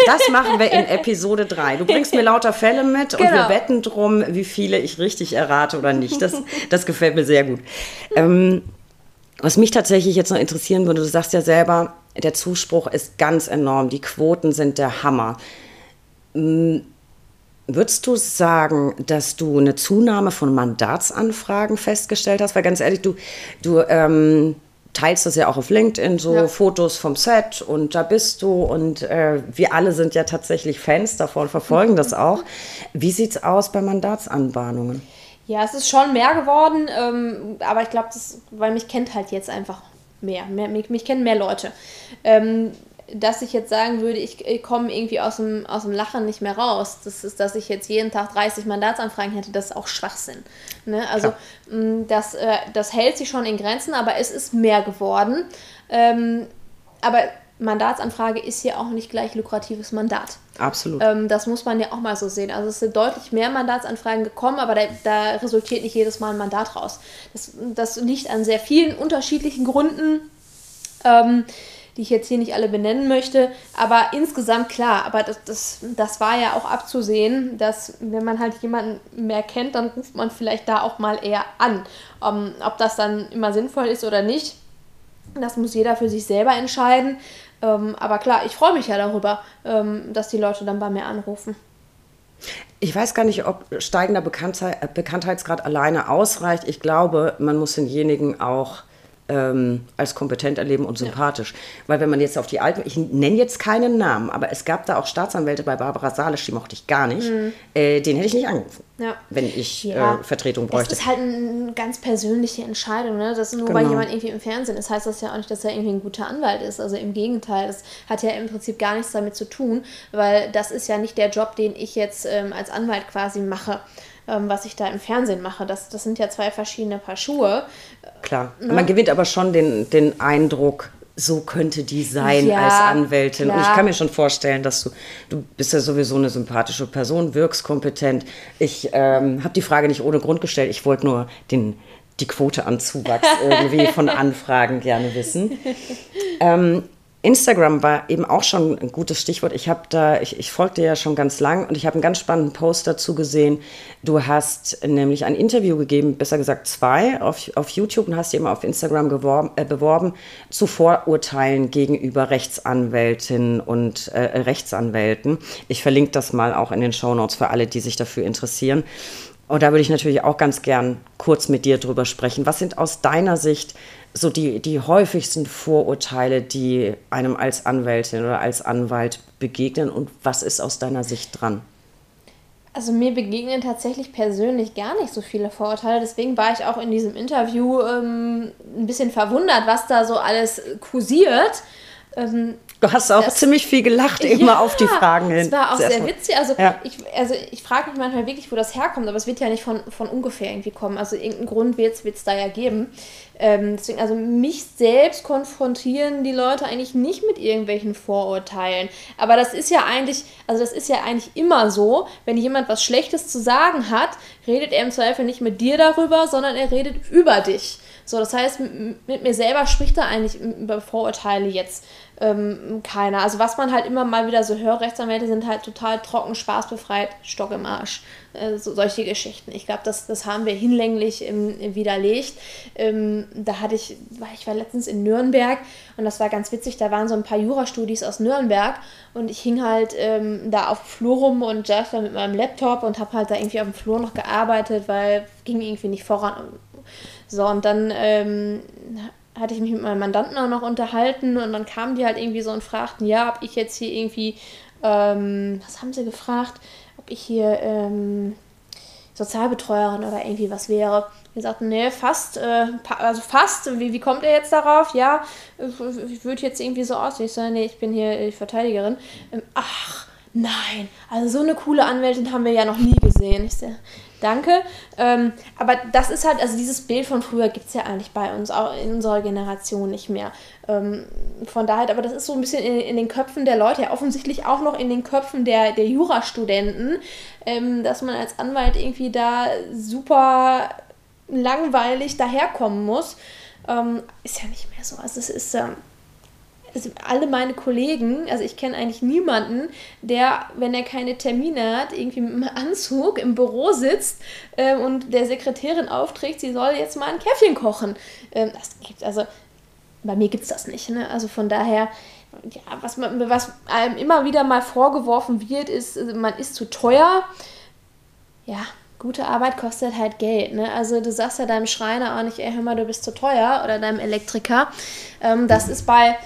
das machen wir in Episode 3. Du bringst mir lauter Fälle mit genau. und wir genau. wetten drum, wie viele ich richtig errate oder nicht. Das, das gefällt mir sehr gut. Ähm, was mich tatsächlich jetzt noch interessieren würde, du sagst ja selber, der Zuspruch ist ganz enorm, die Quoten sind der Hammer. Ähm, würdest du sagen, dass du eine Zunahme von Mandatsanfragen festgestellt hast? Weil ganz ehrlich, du, du ähm, teilst das ja auch auf LinkedIn, so Ja. Fotos vom Set und da bist du und äh, wir alle sind ja tatsächlich Fans davon, verfolgen das auch. Wie sieht's aus bei Mandatsanbahnungen? Ja, es ist schon mehr geworden, ähm, aber ich glaube, weil mich kennt halt jetzt einfach mehr. mehr mich, mich kennen mehr Leute. Ähm, dass ich jetzt sagen würde, ich, ich komme irgendwie aus dem, aus dem Lachen nicht mehr raus. Das ist, dass ich jetzt jeden Tag 30 Mandatsanfragen hätte, das ist auch Schwachsinn. Ne? Also mh, das, äh, das hält sich schon in Grenzen, aber es ist mehr geworden. Ähm, aber Mandatsanfrage ist hier auch nicht gleich lukratives Mandat. Absolut. Ähm, das muss man ja auch mal so sehen. Also es sind deutlich mehr Mandatsanfragen gekommen, aber da, da resultiert nicht jedes Mal ein Mandat raus. Das, das liegt an sehr vielen unterschiedlichen Gründen, ähm, die ich jetzt hier nicht alle benennen möchte. Aber insgesamt klar, aber das, das, das war ja auch abzusehen, dass wenn man halt jemanden mehr kennt, dann ruft man vielleicht da auch mal eher an. Ähm, ob das dann immer sinnvoll ist oder nicht, das muss jeder für sich selber entscheiden. Ähm, aber klar, ich freue mich ja darüber, ähm, dass die Leute dann bei mir anrufen. Ich weiß gar nicht, ob steigender Bekanntheit, Bekanntheitsgrad alleine ausreicht. Ich glaube, man muss denjenigen auch ähm, als kompetent erleben und sympathisch. Weil wenn man jetzt auf die alten, ich nenne jetzt keinen Namen, aber es gab da auch Staatsanwälte bei Barbara Salisch, die mochte ich gar nicht. Äh, den hätte ich nicht angerufen, Mhm. Ja. wenn ich Ja. äh, Vertretung Das bräuchte. ist halt eine ganz persönliche Entscheidung. Ne? Das ist nur Genau. weil jemand irgendwie im Fernsehen ist, heißt das ja auch nicht, dass er irgendwie ein guter Anwalt ist. Also im Gegenteil, das hat ja im Prinzip gar nichts damit zu tun, weil das ist ja nicht der Job, den ich jetzt ähm, als Anwalt quasi mache, ähm, was ich da im Fernsehen mache. Das, das sind ja zwei verschiedene Paar Schuhe. Klar. Man gewinnt aber schon den, den Eindruck, so könnte die sein Ja, als Anwältin. Und ich klar. kann mir schon vorstellen, dass du, du bist ja sowieso eine sympathische Person, wirkst kompetent. Ich ähm, habe die Frage nicht ohne Grund gestellt. Ich wollte nur den, die Quote an Zuwachs irgendwie von Anfragen gerne wissen. Ähm, Instagram war eben auch schon ein gutes Stichwort. Ich habe da, ich, ich folgte ja schon ganz lang und ich habe einen ganz spannenden Post dazu gesehen. Du hast nämlich ein Interview gegeben, besser gesagt zwei, auf, auf YouTube und hast eben auf Instagram geworben, äh, beworben zu Vorurteilen gegenüber Rechtsanwältinnen und äh, Rechtsanwälten. Ich verlinke das mal auch in den Shownotes für alle, die sich dafür interessieren. Und da würde ich natürlich auch ganz gern kurz mit dir drüber sprechen. Was sind aus deiner Sicht so die, die häufigsten Vorurteile, die einem als Anwältin oder als Anwalt begegnen und was ist aus deiner Sicht dran? Also mir begegnen tatsächlich persönlich gar nicht so viele Vorurteile. Deswegen war ich auch in diesem Interview ähm, ein bisschen verwundert, was da so alles kursiert. Ähm, Du hast auch Das- ziemlich viel gelacht, immer auf die Fragen hin. Es war auch Sehr sehr witzig. Also Ja. ich, also ich frage mich manchmal wirklich, wo das herkommt, aber es wird ja nicht von, von ungefähr irgendwie kommen. Also irgendeinen Grund wird es da ja geben. Ähm, deswegen, also mich selbst konfrontieren die Leute eigentlich nicht mit irgendwelchen Vorurteilen. Aber das ist ja eigentlich, also das ist ja eigentlich immer so, wenn jemand was Schlechtes zu sagen hat, redet er im Zweifel nicht mit dir darüber, sondern er redet über dich. So, das heißt, mit mir selber spricht da eigentlich über Vorurteile jetzt ähm, keiner. Also was man halt immer mal wieder so hört, Rechtsanwälte sind halt total trocken, spaßbefreit, Stock im Arsch. Äh, so, solche Geschichten. Ich glaube, das, das haben wir hinlänglich ähm, widerlegt. Ähm, da hatte ich, war- ich war letztens in Nürnberg und das war ganz witzig, da waren so ein paar Jurastudis aus Nürnberg und ich hing halt ähm, da auf dem Flur rum und da mit meinem Laptop und habe halt da irgendwie auf dem Flur noch gearbeitet, weil ging irgendwie nicht voran. So, und dann ähm, hatte ich mich mit meinem Mandanten auch noch unterhalten und dann kamen die halt irgendwie so und fragten, ja, ob ich jetzt hier irgendwie, ähm, was haben sie gefragt, ob ich hier ähm, Sozialbetreuerin oder irgendwie was wäre. Wir sagten, nee, fast, äh, also fast, wie, wie kommt er jetzt darauf? Ja, ich- würde jetzt irgendwie so aussehen. Ich sage, nee, ich bin hier äh, Verteidigerin. Ähm, ach, nein, also so eine coole Anwältin haben wir ja noch nie gesehen. Ich sage, danke. Ähm, aber das ist halt, also dieses Bild von früher gibt es ja eigentlich bei uns, auch in unserer Generation nicht mehr. Ähm, von daher, aber das ist so ein bisschen in, in den Köpfen der Leute, ja offensichtlich auch noch in den Köpfen der, der Jurastudenten, ähm, dass man als Anwalt irgendwie da super langweilig daherkommen muss. Ähm, ist ja nicht mehr so. Also es ist, ähm, also alle meine Kollegen, also ich kenne eigentlich niemanden, der, wenn er keine Termine hat, irgendwie mit einem Anzug im Büro sitzt ähm, und der Sekretärin aufträgt, sie soll jetzt mal ein Käffchen kochen. Ähm, das gibt also bei mir gibt es das nicht. Ne? Also von daher, ja, was, man, was einem immer wieder mal vorgeworfen wird, ist, also man ist zu teuer. Ja, gute Arbeit kostet halt Geld. Ne? Also du sagst ja deinem Schreiner auch nicht, ey, hör mal, du bist zu teuer oder deinem Elektriker. Ähm, das ist bei,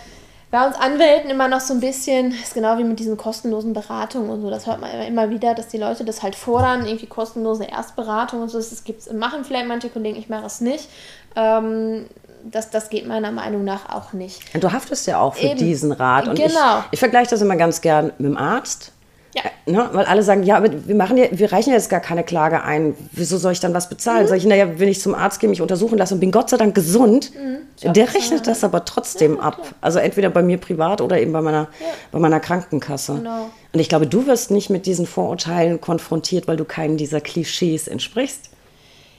bei uns Anwälten immer noch so ein bisschen, ist genau wie mit diesen kostenlosen Beratungen und so. Das hört man immer wieder, dass die Leute das halt fordern, irgendwie kostenlose Erstberatung und so. Das gibt's, machen vielleicht manche Kollegen, ich mache es nicht. Ähm, das, das geht meiner Meinung nach auch nicht. Du haftest ja auch für Eben. diesen Rat. Und genau. ich, ich vergleiche das immer ganz gern mit dem Arzt. Ja. Ne? Weil alle sagen, ja, aber wir machen ja, wir reichen ja jetzt gar keine Klage ein. Wieso soll ich dann was bezahlen? Mhm. Sag ich, naja, wenn ich zum Arzt gehe, mich untersuchen lasse und bin Gott sei Dank gesund, mhm. der rechnet das aber trotzdem ja, ab. Klar. Also entweder bei mir privat oder eben bei meiner, ja. bei meiner Krankenkasse. Genau. Und ich glaube, du wirst nicht mit diesen Vorurteilen konfrontiert, weil du keinen dieser Klischees entsprichst.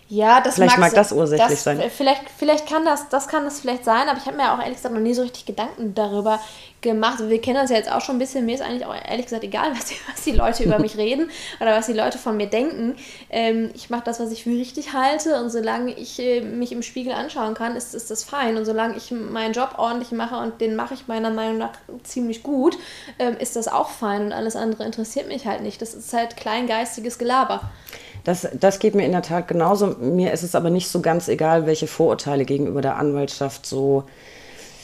Ja, das vielleicht mag das ursächlich das, sein. Vielleicht, vielleicht kann das, das kann das vielleicht sein, aber ich habe mir auch ehrlich gesagt noch nie so richtig Gedanken darüber gemacht. Wir kennen das ja jetzt auch schon ein bisschen. Mir ist eigentlich auch ehrlich gesagt egal, was die, was die Leute über mich reden oder was die Leute von mir denken. Ähm, ich mache das, was ich für richtig halte und solange ich äh, mich im Spiegel anschauen kann, ist, ist das fein. Und solange ich meinen Job ordentlich mache und den mache ich meiner Meinung nach ziemlich gut, ähm, ist das auch fein und alles andere interessiert mich halt nicht. Das ist halt kleingeistiges Gelaber. Das, das geht mir in der Tat genauso. Mir ist es aber nicht so ganz egal, welche Vorurteile gegenüber der Anwaltschaft so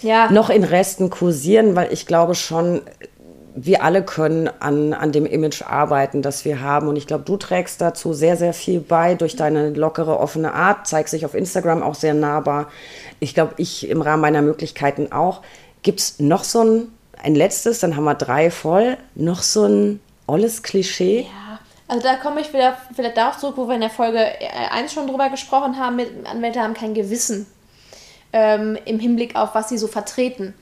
ja. noch in Resten kursieren, weil ich glaube schon, wir alle können an, an dem Image arbeiten, das wir haben. Und ich glaube, du trägst dazu sehr, sehr viel bei durch deine lockere, offene Art, zeigst dich auf Instagram auch sehr nahbar. Ich glaube, ich im Rahmen meiner Möglichkeiten auch. Gibt es noch so ein, ein letztes, dann haben wir drei voll, noch so ein olles Klischee? Ja also da komme ich wieder vielleicht darauf zurück, wo wir in der Folge 1 schon drüber gesprochen haben, mit Anwälte haben kein Gewissen ähm, im Hinblick auf, was sie so vertreten.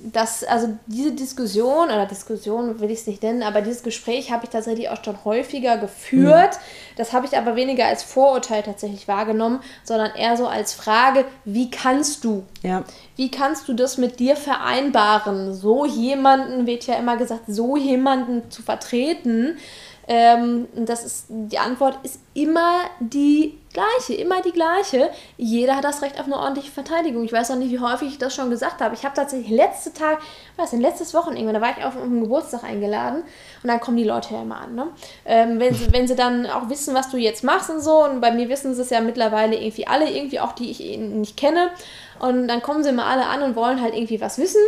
Das, also diese Diskussion, oder Diskussion will ich es nicht nennen, aber dieses Gespräch habe ich tatsächlich auch schon häufiger geführt. Mhm. Das habe ich aber weniger als Vorurteil tatsächlich wahrgenommen, sondern eher so als Frage, wie kannst du? Ja. Wie kannst du das mit dir vereinbaren, so jemanden, wird ja immer gesagt, so jemanden zu vertreten? Ähm, das ist, die Antwort ist immer die gleiche, immer die gleiche. Jeder hat das Recht auf eine ordentliche Verteidigung. Ich weiß auch nicht, wie häufig ich das schon gesagt habe. Ich habe tatsächlich letzte Tag, was denn, letztes Wochenende, da war ich auf einen Geburtstag eingeladen und dann kommen die Leute ja immer an. Ne? Ähm, wenn, sie, wenn sie dann auch wissen, was du jetzt machst und so, und bei mir wissen sie es ja mittlerweile irgendwie alle, irgendwie auch die ich nicht kenne. Und dann kommen sie immer alle an und wollen halt irgendwie was wissen.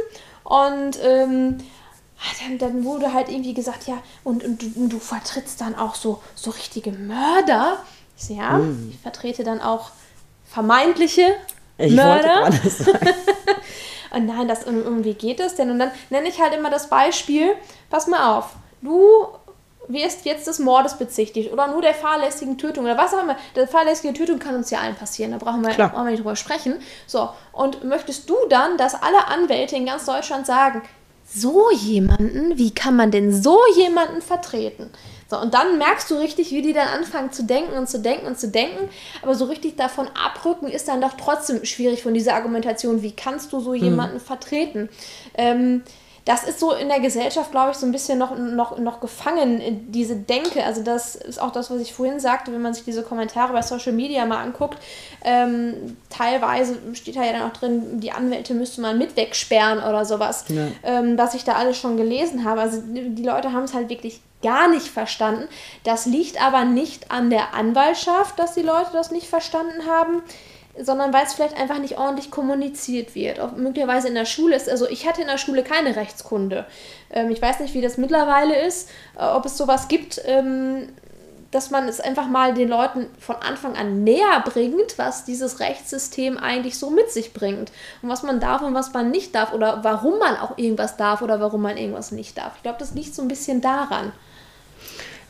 Und ähm, dann, dann wurde halt irgendwie gesagt, ja, und, und, und du vertrittst dann auch so, so richtige Mörder. Ich so, ja, mm. ich vertrete dann auch vermeintliche ich Mörder. und nein, das irgendwie geht es denn? Und dann nenne ich halt immer das Beispiel, pass mal auf, du wirst jetzt des Mordes bezichtigt oder nur der fahrlässigen Tötung oder was auch immer. Der fahrlässige Tötung kann uns ja allen passieren, da brauchen wir, brauchen wir nicht drüber sprechen. So, und möchtest du dann, dass alle Anwälte in ganz Deutschland sagen, so jemanden, wie kann man denn so jemanden vertreten? So, und dann merkst du richtig, wie die dann anfangen zu denken und zu denken und zu denken. Aber so richtig davon abrücken ist dann doch trotzdem schwierig von dieser Argumentation, wie kannst du so hm. jemanden hm. vertreten? Ähm, das ist so in der Gesellschaft, glaube ich, so ein bisschen noch, noch, noch gefangen, diese Denke. Also das ist auch das, was ich vorhin sagte, wenn man sich diese Kommentare bei Social Media mal anguckt. Ähm, teilweise steht da ja dann auch drin, die Anwälte müsste man mit wegsperren oder sowas, ja. ähm, was ich da alles schon gelesen habe. Also die Leute haben es halt wirklich gar nicht verstanden. Das liegt aber nicht an der Anwaltschaft, dass die Leute das nicht verstanden haben sondern weil es vielleicht einfach nicht ordentlich kommuniziert wird. Auch möglicherweise in der Schule ist, also ich hatte in der Schule keine Rechtskunde. Ähm, ich weiß nicht, wie das mittlerweile ist, äh, ob es sowas gibt, ähm, dass man es einfach mal den Leuten von Anfang an näher bringt, was dieses Rechtssystem eigentlich so mit sich bringt und was man darf und was man nicht darf oder warum man auch irgendwas darf oder warum man irgendwas nicht darf. Ich glaube, das liegt so ein bisschen daran.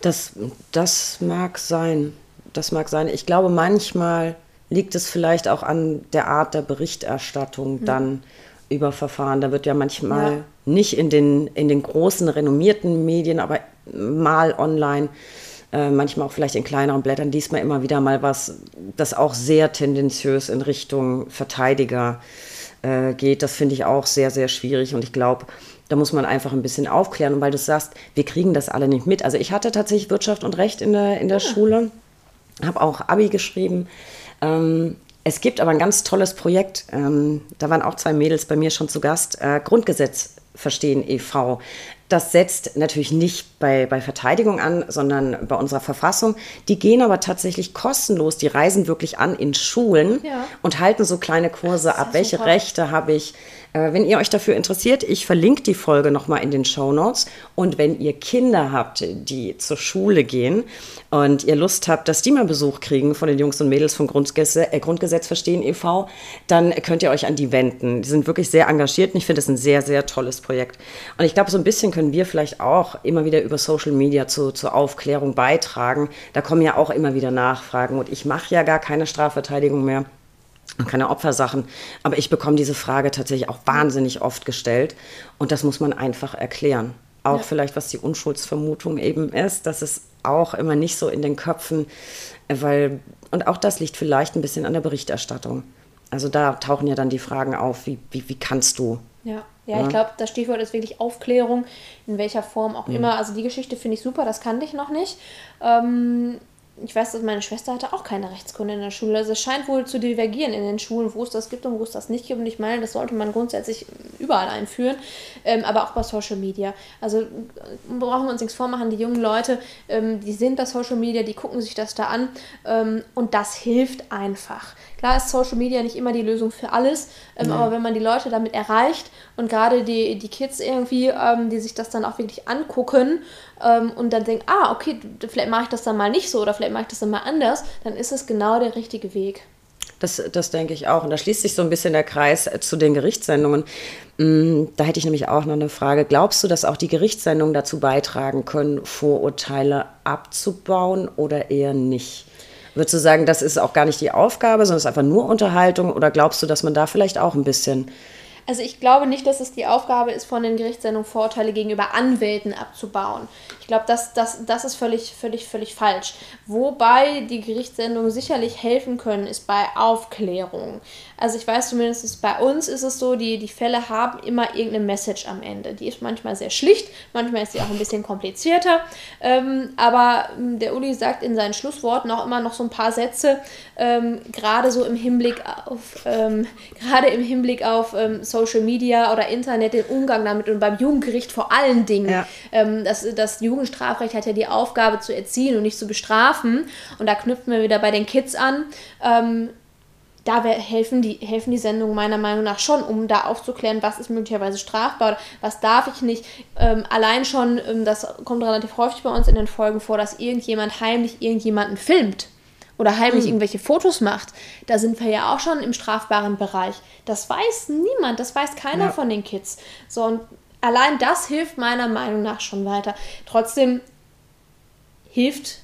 Das, das mag sein. Das mag sein. Ich glaube, manchmal liegt es vielleicht auch an der Art der Berichterstattung dann ja. über Verfahren. Da wird ja manchmal ja. nicht in den, in den großen, renommierten Medien, aber mal online, äh, manchmal auch vielleicht in kleineren Blättern, diesmal immer wieder mal was, das auch sehr tendenziös in Richtung Verteidiger äh, geht. Das finde ich auch sehr, sehr schwierig und ich glaube, da muss man einfach ein bisschen aufklären. Und weil du sagst, wir kriegen das alle nicht mit. Also ich hatte tatsächlich Wirtschaft und Recht in der, in der ja. Schule, habe auch Abi geschrieben ähm, es gibt aber ein ganz tolles Projekt, ähm, da waren auch zwei Mädels bei mir schon zu Gast, äh, Grundgesetz verstehen e.V. Das setzt natürlich nicht bei, bei Verteidigung an, sondern bei unserer Verfassung. Die gehen aber tatsächlich kostenlos. Die reisen wirklich an in Schulen Ja. und halten so kleine Kurse ab. Welche super. Rechte habe ich? Äh, wenn ihr euch dafür interessiert, ich verlinke die Folge nochmal in den Show Notes. Und wenn ihr Kinder habt, die zur Schule gehen und ihr Lust habt, dass die mal Besuch kriegen von den Jungs und Mädels vom Grundgesetz, äh, Grundgesetz verstehen e.V., dann könnt ihr euch an die wenden. Die sind wirklich sehr engagiert und ich finde es ein sehr, sehr tolles Projekt. Und ich glaube, so ein bisschen können wir vielleicht auch immer wieder über Social Media zu, zur Aufklärung beitragen. Da kommen ja auch immer wieder Nachfragen und ich mache ja gar keine Strafverteidigung mehr und keine Opfersachen. Aber ich bekomme diese Frage tatsächlich auch wahnsinnig oft gestellt. Und das muss man einfach erklären. Auch Ja. vielleicht, was die Unschuldsvermutung eben ist, dass es auch immer nicht so in den Köpfen, äh, weil, und auch das liegt vielleicht ein bisschen an der Berichterstattung. Also da tauchen ja dann die Fragen auf, wie, wie, wie kannst du? Ja, ja, ich glaube, das Stichwort ist wirklich Aufklärung, in welcher Form auch immer. Also die Geschichte finde ich super, das kannte ich noch nicht. Ähm, ich weiß, dass meine Schwester hatte auch keine Rechtskunde in der Schule. Also es scheint wohl zu divergieren in den Schulen, wo es das gibt und wo es das nicht gibt. Und ich meine, das sollte man grundsätzlich überall einführen, ähm, aber auch bei Social Media. Also äh, brauchen wir uns nichts vormachen, die jungen Leute, ähm, die sind bei Social Media, die gucken sich das da an ähm, und das hilft einfach. Klar ist Social Media nicht immer die Lösung für alles, ähm, aber wenn man die Leute damit erreicht und gerade die, die Kids irgendwie, ähm, die sich das dann auch wirklich angucken ähm, und dann denken, ah, okay, vielleicht mache ich das dann mal nicht so oder vielleicht mache ich das dann mal anders, dann ist es genau der richtige Weg. Das, das denke ich auch. Und da schließt sich so ein bisschen der Kreis äh, zu den Gerichtssendungen. Mm, Da hätte ich nämlich auch noch eine Frage. Glaubst du, dass auch die Gerichtssendungen dazu beitragen können, Vorurteile abzubauen oder eher nicht? Würdest du sagen, das ist auch gar nicht die Aufgabe, sondern es ist einfach nur Unterhaltung? Oder glaubst du, dass man da vielleicht auch ein bisschen Also ich glaube nicht, dass es die Aufgabe ist, von den Gerichtssendungen Vorurteile gegenüber Anwälten abzubauen. Ich glaube, das, das, das ist völlig, völlig, völlig falsch. Wobei die Gerichtssendungen sicherlich helfen können, ist bei Aufklärung. Also ich weiß zumindest, bei uns ist es so, die, die Fälle haben immer irgendeine Message am Ende. Die ist manchmal sehr schlicht, manchmal ist sie auch ein bisschen komplizierter. Ähm, aber ähm, der Uli sagt in seinen Schlussworten auch immer noch so ein paar Sätze, ähm, gerade so im Hinblick auf, ähm, gerade im Hinblick auf ähm, Social Media oder Internet, den Umgang damit und beim Jugendgericht vor allen Dingen. Ja. Ähm, das, das Jugendstrafrecht hat ja die Aufgabe zu erziehen und nicht zu bestrafen. Und da knüpfen wir wieder bei den Kids an. Ähm, da helfen die, helfen die Sendungen meiner Meinung nach schon, um da aufzuklären, was ist möglicherweise strafbar, was darf ich nicht. Ähm, allein schon, ähm, das kommt relativ häufig bei uns in den Folgen vor, dass irgendjemand heimlich irgendjemanden filmt oder heimlich irgendwelche Fotos macht. Da sind wir ja auch schon im strafbaren Bereich. Das weiß niemand, das weiß keiner Ja. von den Kids. So, und allein das hilft meiner Meinung nach schon weiter. Trotzdem hilft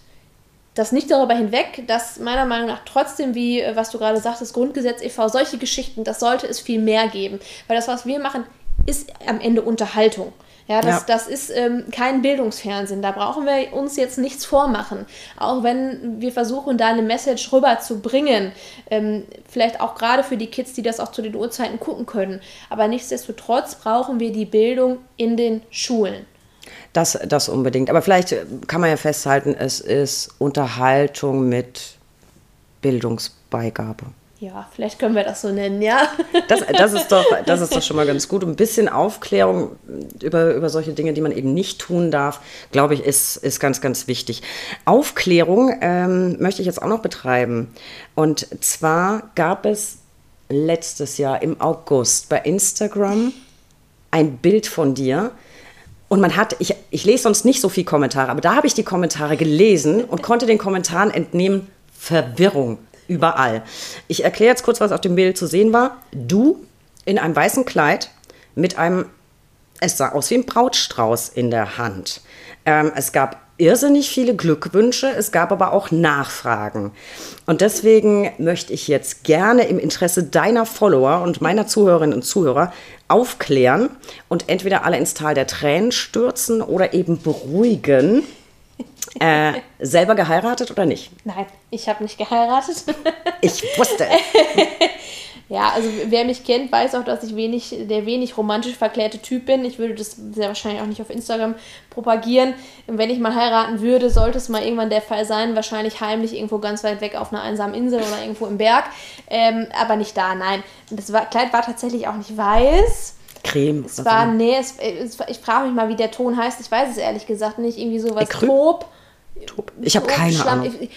das nicht darüber hinweg, dass meiner Meinung nach trotzdem, wie äh, was du gerade sagtest, Grundgesetz e.V., solche Geschichten, das sollte es viel mehr geben. Weil das, was wir machen, ist am Ende Unterhaltung. Ja, das, Ja. das ist ähm, kein Bildungsfernsehen. Da brauchen wir uns jetzt nichts vormachen. Auch wenn wir versuchen, da eine Message rüberzubringen. Ähm, vielleicht auch gerade für die Kids, die das auch zu den Uhrzeiten gucken können. Aber nichtsdestotrotz brauchen wir die Bildung in den Schulen. Das, das unbedingt? Aber vielleicht äh, kann man ja festhalten, es ist Unterhaltung mit Bildungsbeigabe. Ja, vielleicht können wir das so nennen, ja. Das, das, ist doch, das ist doch schon mal ganz gut. Ein bisschen Aufklärung über, über solche Dinge, die man eben nicht tun darf, glaube ich, ist, ist ganz, ganz wichtig. Aufklärung ähm, möchte ich jetzt auch noch betreiben. Und zwar gab es letztes Jahr im August bei Instagram ein Bild von dir. Und man hat, ich, ich lese sonst nicht so viel Kommentare, aber da habe ich die Kommentare gelesen und konnte den Kommentaren entnehmen, Verwirrung überall. Ich erkläre jetzt kurz, was auf dem Bild zu sehen war. Du in einem weißen Kleid mit einem, es sah aus wie ein Brautstrauß in der Hand. Ähm, es gab irrsinnig viele Glückwünsche, es gab aber auch Nachfragen. Und deswegen möchte ich jetzt gerne im Interesse deiner Follower und meiner Zuhörerinnen und Zuhörer aufklären und entweder alle ins Tal der Tränen stürzen oder eben beruhigen. Äh, selber geheiratet oder nicht? Nein, ich habe nicht geheiratet. Ich wusste. ja, also wer mich kennt, weiß auch, dass ich wenig, der wenig romantisch verklärte Typ bin. Ich würde das sehr wahrscheinlich auch nicht auf Instagram propagieren. Wenn ich mal heiraten würde, sollte es mal irgendwann der Fall sein. Wahrscheinlich heimlich irgendwo ganz weit weg auf einer einsamen Insel oder irgendwo im Berg. Ähm, aber nicht da, nein. Das war, Kleid war tatsächlich auch nicht weiß. Creme. Es war, so. nee, es, es, ich frage mich mal, wie der Ton heißt. Ich weiß es ehrlich gesagt nicht. Irgendwie sowas Top. Top. Ich habe keine Schlamm. Ahnung. Ich,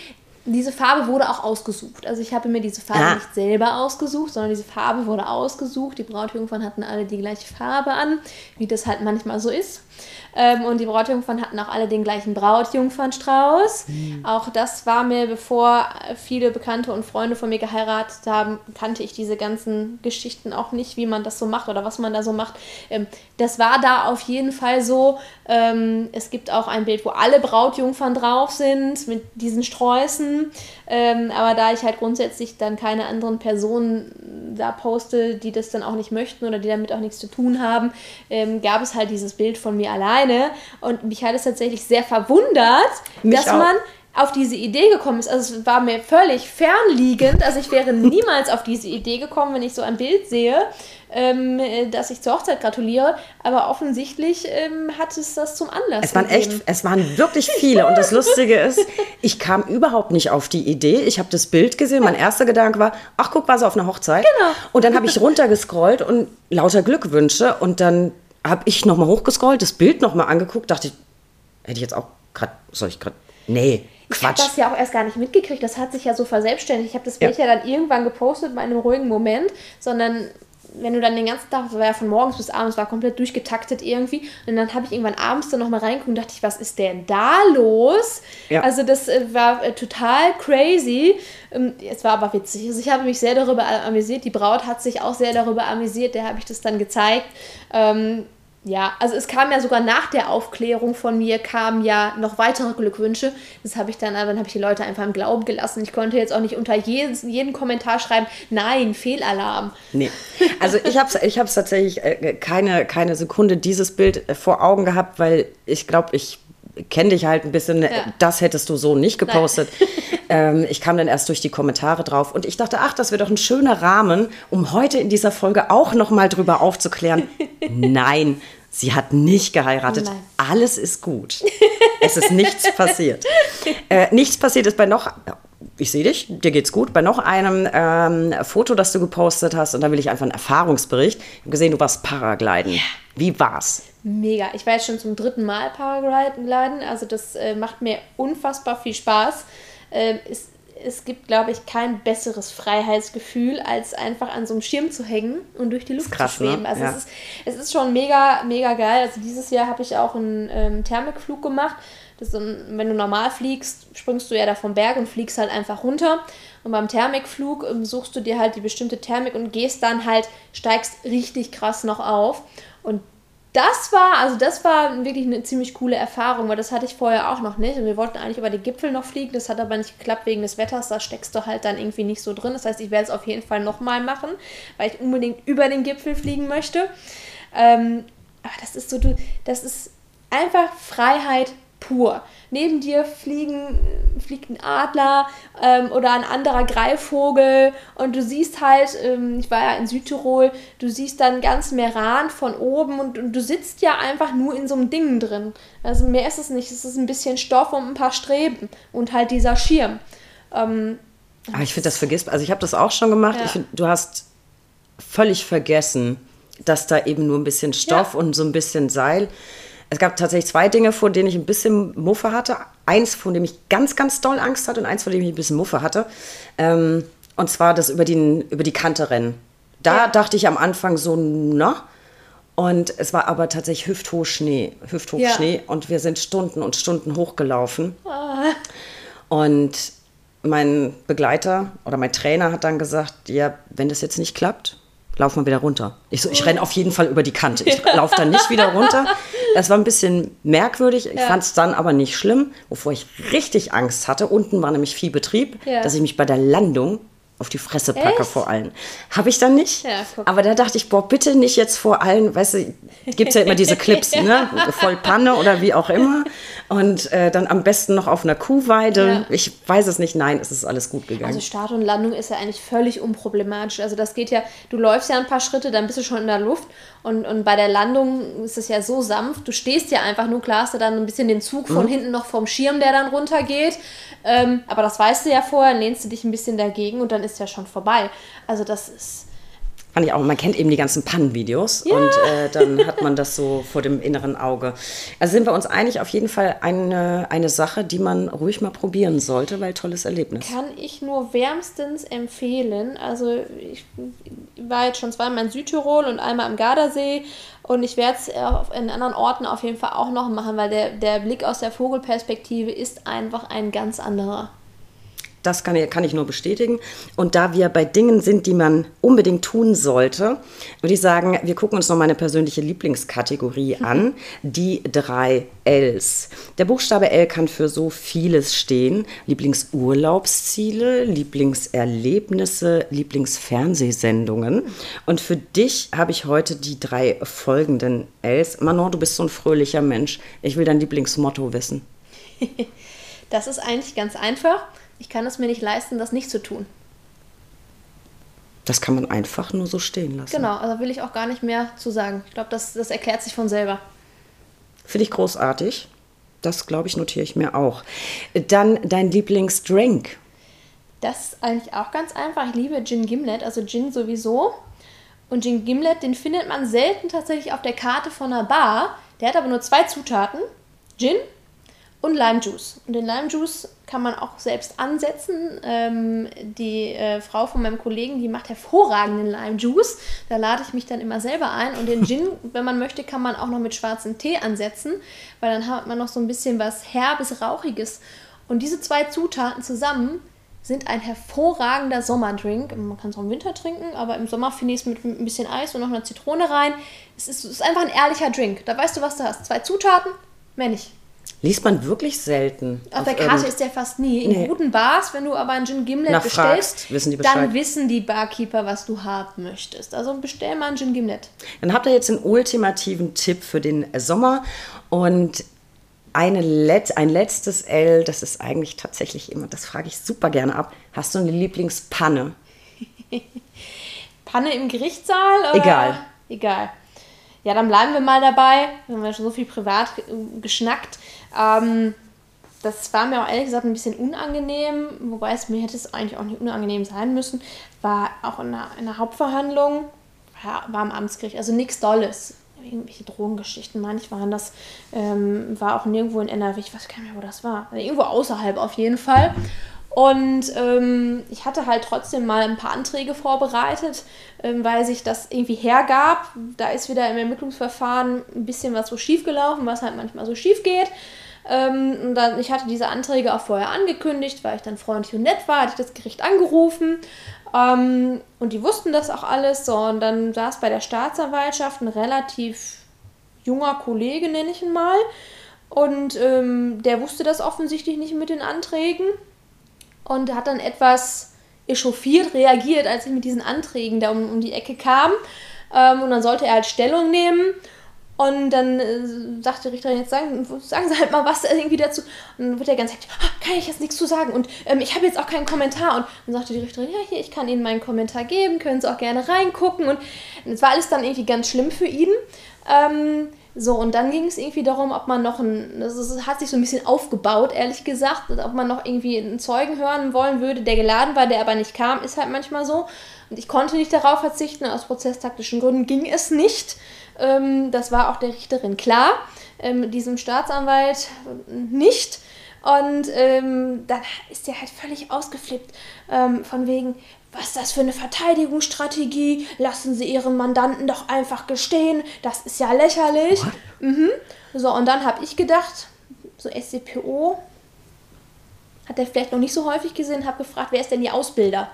diese Farbe wurde auch ausgesucht. Also ich habe mir diese Farbe ah. nicht selber ausgesucht, sondern diese Farbe wurde ausgesucht. Die Brautjungfern hatten alle die gleiche Farbe an, wie das halt manchmal so ist. Ähm, und die Brautjungfern hatten auch alle den gleichen Brautjungfernstrauß. Mhm. Auch das war mir, bevor viele Bekannte und Freunde von mir geheiratet haben, kannte ich diese ganzen Geschichten auch nicht, wie man das so macht oder was man da so macht. Ähm, das war da auf jeden Fall so. Ähm, es gibt auch ein Bild, wo alle Brautjungfern drauf sind mit diesen Sträußen. Ähm, aber da ich halt grundsätzlich dann keine anderen Personen da poste, die das dann auch nicht möchten oder die damit auch nichts zu tun haben, ähm, gab es halt dieses Bild von mir alleine. Und mich hat es tatsächlich sehr verwundert, mich dass auch. man auf diese Idee gekommen ist. Also es war mir völlig fernliegend. Also ich wäre niemals auf diese Idee gekommen, wenn ich so ein Bild sehe, ähm, dass ich zur Hochzeit gratuliere. Aber offensichtlich ähm, hat es das zum Anlass. Es waren gegeben. echt, es waren wirklich viele. Und das Lustige ist, ich kam überhaupt nicht auf die Idee. Ich habe das Bild gesehen. Mein erster Gedanke war, ach guck, war sie auf einer Hochzeit. Genau. Und dann habe ich runtergescrollt und lauter Glückwünsche. Und dann habe ich nochmal hochgescrollt, das Bild nochmal angeguckt, dachte, hätte ich jetzt auch gerade, soll ich gerade, nee. Quatsch. Ich habe das ja auch erst gar nicht mitgekriegt. Das hat sich ja so verselbstständigt. Ich habe das Bild ja. ja dann irgendwann gepostet bei einem ruhigen Moment, sondern wenn du dann den ganzen Tag, das war ja von morgens bis abends, war komplett durchgetaktet irgendwie. Und dann habe ich irgendwann abends dann nochmal reingeguckt und dachte ich, was ist denn da los? Ja. Also das äh, war äh, total crazy. Ähm, es war aber witzig. Also ich habe mich sehr darüber amüsiert. Die Braut hat sich auch sehr darüber amüsiert. Der habe ich das dann gezeigt. Ja, also es kam ja sogar nach der Aufklärung von mir, kamen ja noch weitere Glückwünsche. Das habe ich dann, dann habe ich die Leute einfach im Glauben gelassen. Ich konnte jetzt auch nicht unter jeden, jeden Kommentar schreiben, nein, Fehlalarm. Nee, also ich habe es ich tatsächlich äh, keine, keine Sekunde dieses Bild äh, vor Augen gehabt, weil ich glaube, ich kenne dich halt ein bisschen, ja. das hättest du so nicht gepostet. ähm, ich kam dann erst durch die Kommentare drauf und ich dachte, ach, das wäre doch ein schöner Rahmen, um heute in dieser Folge auch noch mal drüber aufzuklären. Nein, sie hat nicht geheiratet. Nein. Alles ist gut. es ist nichts passiert. Äh, nichts passiert ist bei noch ich sehe dich, dir geht's gut. Bei noch einem ähm, Foto, das du gepostet hast, und da will ich einfach einen Erfahrungsbericht. Ich habe gesehen, du warst Paragliden. Yeah. Wie war's? Mega. Ich war jetzt schon zum dritten Mal Paragliden. Also das äh, macht mir unfassbar viel Spaß. Äh, es, es gibt, glaube ich, kein besseres Freiheitsgefühl, als einfach an so einem Schirm zu hängen und durch die Luft krass, zu schweben. Ne? Also ja. es, ist, es ist schon mega, mega geil. Also dieses Jahr habe ich auch einen ähm, Thermikflug gemacht. Das, wenn du normal fliegst, springst du ja da vom Berg und fliegst halt einfach runter. Und beim Thermikflug ähm, suchst du dir halt die bestimmte Thermik und gehst dann halt, steigst richtig krass noch auf. Und das war, also das war wirklich eine ziemlich coole Erfahrung, weil das hatte ich vorher auch noch nicht. Und wir wollten eigentlich über die Gipfel noch fliegen, das hat aber nicht geklappt wegen des Wetters, da steckst du halt dann irgendwie nicht so drin. Das heißt, ich werde es auf jeden Fall nochmal machen, weil ich unbedingt über den Gipfel fliegen möchte. Ähm, aber das ist so, du, das ist einfach Freiheit pur. Neben dir fliegen, fliegt ein Adler ähm, oder ein anderer Greifvogel und du siehst halt, ähm, ich war ja in Südtirol, du siehst dann ganz Meran von oben und, und, du sitzt ja einfach nur in so einem Ding drin. Also mehr ist es nicht, es ist ein bisschen Stoff und ein paar Streben und halt dieser Schirm. Ähm, Aber ich finde, das vergisst, also ich habe das auch schon gemacht, ja. find, du hast völlig vergessen, dass da eben nur ein bisschen Stoff ja. und so ein bisschen Seil es gab tatsächlich zwei Dinge, vor denen ich ein bisschen Muffe hatte. Eins, von dem ich ganz, ganz doll Angst hatte und eins, von dem ich ein bisschen Muffe hatte. Ähm, und zwar das über, den, über die Kante rennen. Da ja. dachte ich am Anfang so, na. Und es war aber tatsächlich hüfthoch Schnee, hüfthoch ja. Schnee. Und wir sind Stunden und Stunden hochgelaufen. Ah. Und mein Begleiter oder mein Trainer hat dann gesagt, ja, wenn das jetzt nicht klappt, lauf mal wieder runter. Ich so, ich renne auf jeden Fall über die Kante. Ich laufe dann nicht wieder runter. Das war ein bisschen merkwürdig. Ich ja. fand es dann aber nicht schlimm. Wovor ich richtig Angst hatte, unten war nämlich Viehbetrieb, ja. dass ich mich bei der Landung auf die Fresse packe Echt? vor allen. Habe ich dann nicht. Ja, aber da dachte ich, boah, bitte nicht jetzt vor allen, weißt du, gibt es ja immer diese Clips, ne? Voll Panne oder wie auch immer. Und äh, dann am besten noch auf einer Kuhweide. Ja. Ich weiß es nicht, nein, es ist alles gut gegangen. Also Start und Landung ist ja eigentlich völlig unproblematisch. Also das geht ja, du läufst ja ein paar Schritte, dann bist du schon in der Luft. Und, und bei der Landung ist es ja so sanft, du stehst ja einfach nur, klar hast du dann ein bisschen den Zug von mhm. hinten noch vom Schirm, der dann runtergeht. Ähm, aber das weißt du ja vorher, lehnst du dich ein bisschen dagegen und dann ist ja schon vorbei. Also das ist Fand ich auch. Man kennt eben die ganzen Pannenvideos ja. und äh, dann hat man das so vor dem inneren Auge. Also sind wir uns einig, auf jeden Fall eine, eine Sache, die man ruhig mal probieren sollte, weil tolles Erlebnis. Kann ich nur wärmstens empfehlen. Also ich war jetzt schon zweimal in Südtirol und einmal am Gardasee und ich werde es in anderen Orten auf jeden Fall auch noch machen, weil der, der Blick aus der Vogelperspektive ist einfach ein ganz anderer. Das kann, kann ich nur bestätigen. Und da wir bei Dingen sind, die man unbedingt tun sollte, würde ich sagen, wir gucken uns noch meine persönliche Lieblingskategorie an, die drei Ls. Der Buchstabe L kann für so vieles stehen. Lieblingsurlaubsziele, Lieblingserlebnisse, Lieblingsfernsehsendungen. Und für dich habe ich heute die drei folgenden Ls. Manon, du bist so ein fröhlicher Mensch. Ich will dein Lieblingsmotto wissen. Das ist eigentlich ganz einfach ich kann es mir nicht leisten, das nicht zu tun. Das kann man einfach nur so stehen lassen. Genau, also will ich auch gar nicht mehr zu sagen. Ich glaube, das, das erklärt sich von selber. Finde ich großartig. Das, glaube ich, notiere ich mir auch. Dann dein Lieblingsdrink. Das ist eigentlich auch ganz einfach. Ich liebe Gin Gimlet, also Gin sowieso. Und Gin Gimlet, den findet man selten tatsächlich auf der Karte von einer Bar. Der hat aber nur zwei Zutaten: Gin und Lime Juice. Und den Lime Juice kann man auch selbst ansetzen. Ähm, die äh, Frau von meinem Kollegen, die macht hervorragenden Lime Juice. Da lade ich mich dann immer selber ein. Und den Gin, wenn man möchte, kann man auch noch mit schwarzem Tee ansetzen, weil dann hat man noch so ein bisschen was Herbes, Rauchiges. Und diese zwei Zutaten zusammen sind ein hervorragender Sommerdrink. Man kann es auch im Winter trinken, aber im Sommer finde ich es mit ein bisschen Eis und noch einer Zitrone rein. Es ist, es ist einfach ein ehrlicher Drink. Da weißt du, was du hast. Zwei Zutaten, mehr nicht. Liest man wirklich selten. Auf, auf der Karte ist der fast nie. In nee. guten Bars, wenn du aber einen Gin Gimlet Nach bestellst, fragst, wissen dann wissen die Barkeeper, was du haben möchtest. Also bestell mal einen Gin Gimlet. Dann habt ihr jetzt einen ultimativen Tipp für den Sommer und eine Let ein letztes L, das ist eigentlich tatsächlich immer, das frage ich super gerne ab. Hast du eine Lieblingspanne? Panne im Gerichtssaal? Oder? Egal. Egal. Ja, dann bleiben wir mal dabei. Wir haben ja schon so viel privat geschnackt. Ähm, das war mir auch ehrlich gesagt ein bisschen unangenehm, wobei es mir hätte es eigentlich auch nicht unangenehm sein müssen. War auch in einer, in einer Hauptverhandlung, war, war am Amtsgericht, also nichts Dolles. Irgendwelche Drogengeschichten, manch waren das, ähm, war auch nirgendwo in NRW, ich weiß gar nicht mehr, wo das war. Also irgendwo außerhalb auf jeden Fall. Und ähm, ich hatte halt trotzdem mal ein paar Anträge vorbereitet, weil sich das irgendwie hergab. Da ist wieder im Ermittlungsverfahren ein bisschen was so schief gelaufen, was halt manchmal so schief geht. Ähm, und dann, ich hatte diese Anträge auch vorher angekündigt, weil ich dann freundlich und nett war, hatte ich das Gericht angerufen. Ähm, und die wussten das auch alles. So, und dann saß bei der Staatsanwaltschaft ein relativ junger Kollege, nenne ich ihn mal. Und ähm, der wusste das offensichtlich nicht mit den Anträgen und hat dann etwas echauffiert reagiert, als ich mit diesen Anträgen da um, um die Ecke kam. Ähm, und dann sollte er halt Stellung nehmen. Und dann äh, sagt die Richterin, jetzt sagen, sagen Sie halt mal was irgendwie dazu. Und dann wird er ganz hektisch, ah, kann ich jetzt nichts zu sagen. Und ähm, ich habe jetzt auch keinen Kommentar. Und dann sagte die Richterin, ja, hier, ich kann Ihnen meinen Kommentar geben, können Sie auch gerne reingucken. Und es war alles dann irgendwie ganz schlimm für ihn. Ähm, so, und dann ging es irgendwie darum, ob man noch ein, das hat sich so ein bisschen aufgebaut, ehrlich gesagt, ob man noch irgendwie einen Zeugen hören wollen würde, der geladen war, der aber nicht kam, ist halt manchmal so. Und ich konnte nicht darauf verzichten, aus prozesstaktischen Gründen ging es nicht. Ähm, das war auch der Richterin klar, ähm, diesem Staatsanwalt nicht. Und ähm, dann ist der halt völlig ausgeflippt, ähm, von wegen, was ist das für eine Verteidigungsstrategie? Lassen Sie Ihren Mandanten doch einfach gestehen. Das ist ja lächerlich. Mhm. So, und dann habe ich gedacht, so SCPO hat er vielleicht noch nicht so häufig gesehen, habe gefragt, wer ist denn Ihr Ausbilder?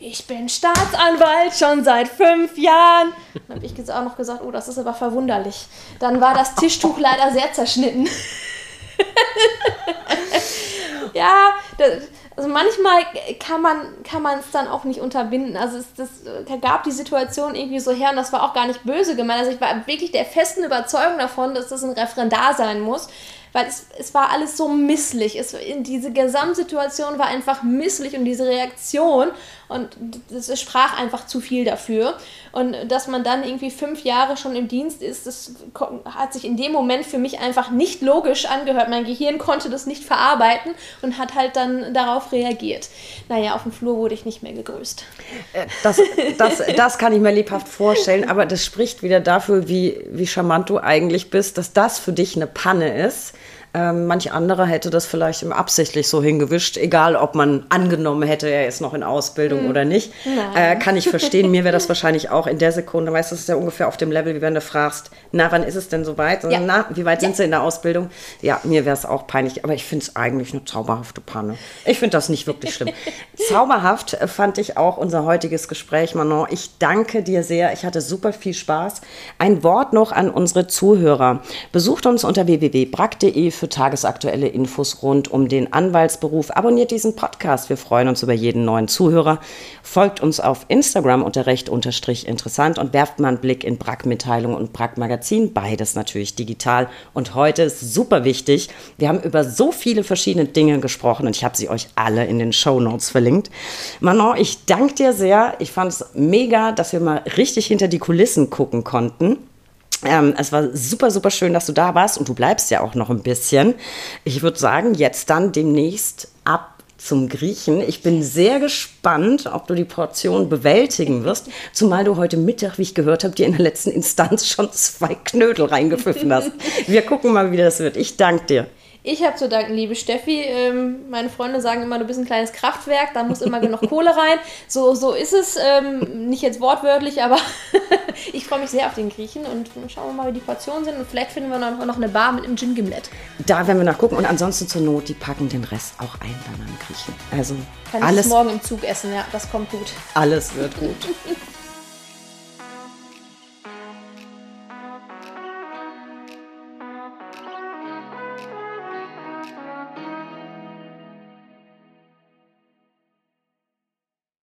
Ich bin Staatsanwalt schon seit fünf Jahren. Dann habe ich auch noch gesagt, oh, das ist aber verwunderlich. Dann war das Tischtuch leider sehr zerschnitten. ja, das, also manchmal kann man kann man es dann auch nicht unterbinden. Also es das, gab die Situation irgendwie so her und das war auch gar nicht böse gemeint. Also ich war wirklich der festen Überzeugung davon, dass das ein Referendar sein muss, weil es, es war alles so misslich. Es, diese Gesamtsituation war einfach misslich und diese Reaktion Und das sprach einfach zu viel dafür. Und dass man dann irgendwie fünf Jahre schon im Dienst ist, das hat sich in dem Moment für mich einfach nicht logisch angehört. Mein Gehirn konnte das nicht verarbeiten und hat halt dann darauf reagiert. Naja, auf dem Flur wurde ich nicht mehr gegrüßt. Äh, das, das, das kann ich mir lebhaft vorstellen, aber das spricht wieder dafür, wie, wie charmant du eigentlich bist, dass das für dich eine Panne ist ähm, manch anderer hätte das vielleicht absichtlich so hingewischt, egal ob man angenommen hätte, er ist noch in Ausbildung hm. oder nicht. Äh, kann ich verstehen. Mir wäre das wahrscheinlich auch in der Sekunde, weißt du, das ist ja ungefähr auf dem Level, wie wenn du fragst, na, wann ist es denn soweit? Ja. Na, wie weit ja. sind sie in der Ausbildung? Ja, mir wäre es auch peinlich, aber ich finde es eigentlich eine zauberhafte Panne. Ich finde das nicht wirklich schlimm. Zauberhaft fand ich auch unser heutiges Gespräch, Manon. Ich danke dir sehr. Ich hatte super viel Spaß. Ein Wort noch an unsere Zuhörer. Besucht uns unter www.brack.de für für tagesaktuelle Infos rund um den Anwaltsberuf. Abonniert diesen Podcast. Wir freuen uns über jeden neuen Zuhörer. Folgt uns auf Instagram unter recht unterstrich interessant und werft mal einen Blick in Brack-Mitteilung und Brack-Magazin. Beides natürlich digital. Und heute ist super wichtig. Wir haben über so viele verschiedene Dinge gesprochen und ich habe sie euch alle in den Show Notes verlinkt. Manon, ich danke dir sehr. Ich fand es mega, dass wir mal richtig hinter die Kulissen gucken konnten. Ähm, es war super, super schön, dass du da warst und du bleibst ja auch noch ein bisschen. Ich würde sagen, jetzt dann demnächst ab zum Griechen. Ich bin sehr gespannt, ob du die Portion bewältigen wirst, zumal du heute Mittag, wie ich gehört habe, dir in der letzten Instanz schon zwei Knödel reingepfiffen hast. Wir gucken mal, wie das wird. Ich danke dir. Ich habe zu danken, liebe Steffi. Ähm, meine Freunde sagen immer, du bist ein kleines Kraftwerk, da muss immer genug Kohle rein. So, so ist es. Ähm, nicht jetzt wortwörtlich, aber ich freue mich sehr auf den Griechen und schauen wir mal, wie die Portionen sind. Und vielleicht finden wir noch, noch eine Bar mit einem Gin Gimlet. Da werden wir nachgucken. Und ansonsten zur Not, die packen den Rest auch ein bei meinem Griechen. Also Kann alles, morgen im Zug essen, ja, das kommt gut. Alles wird gut.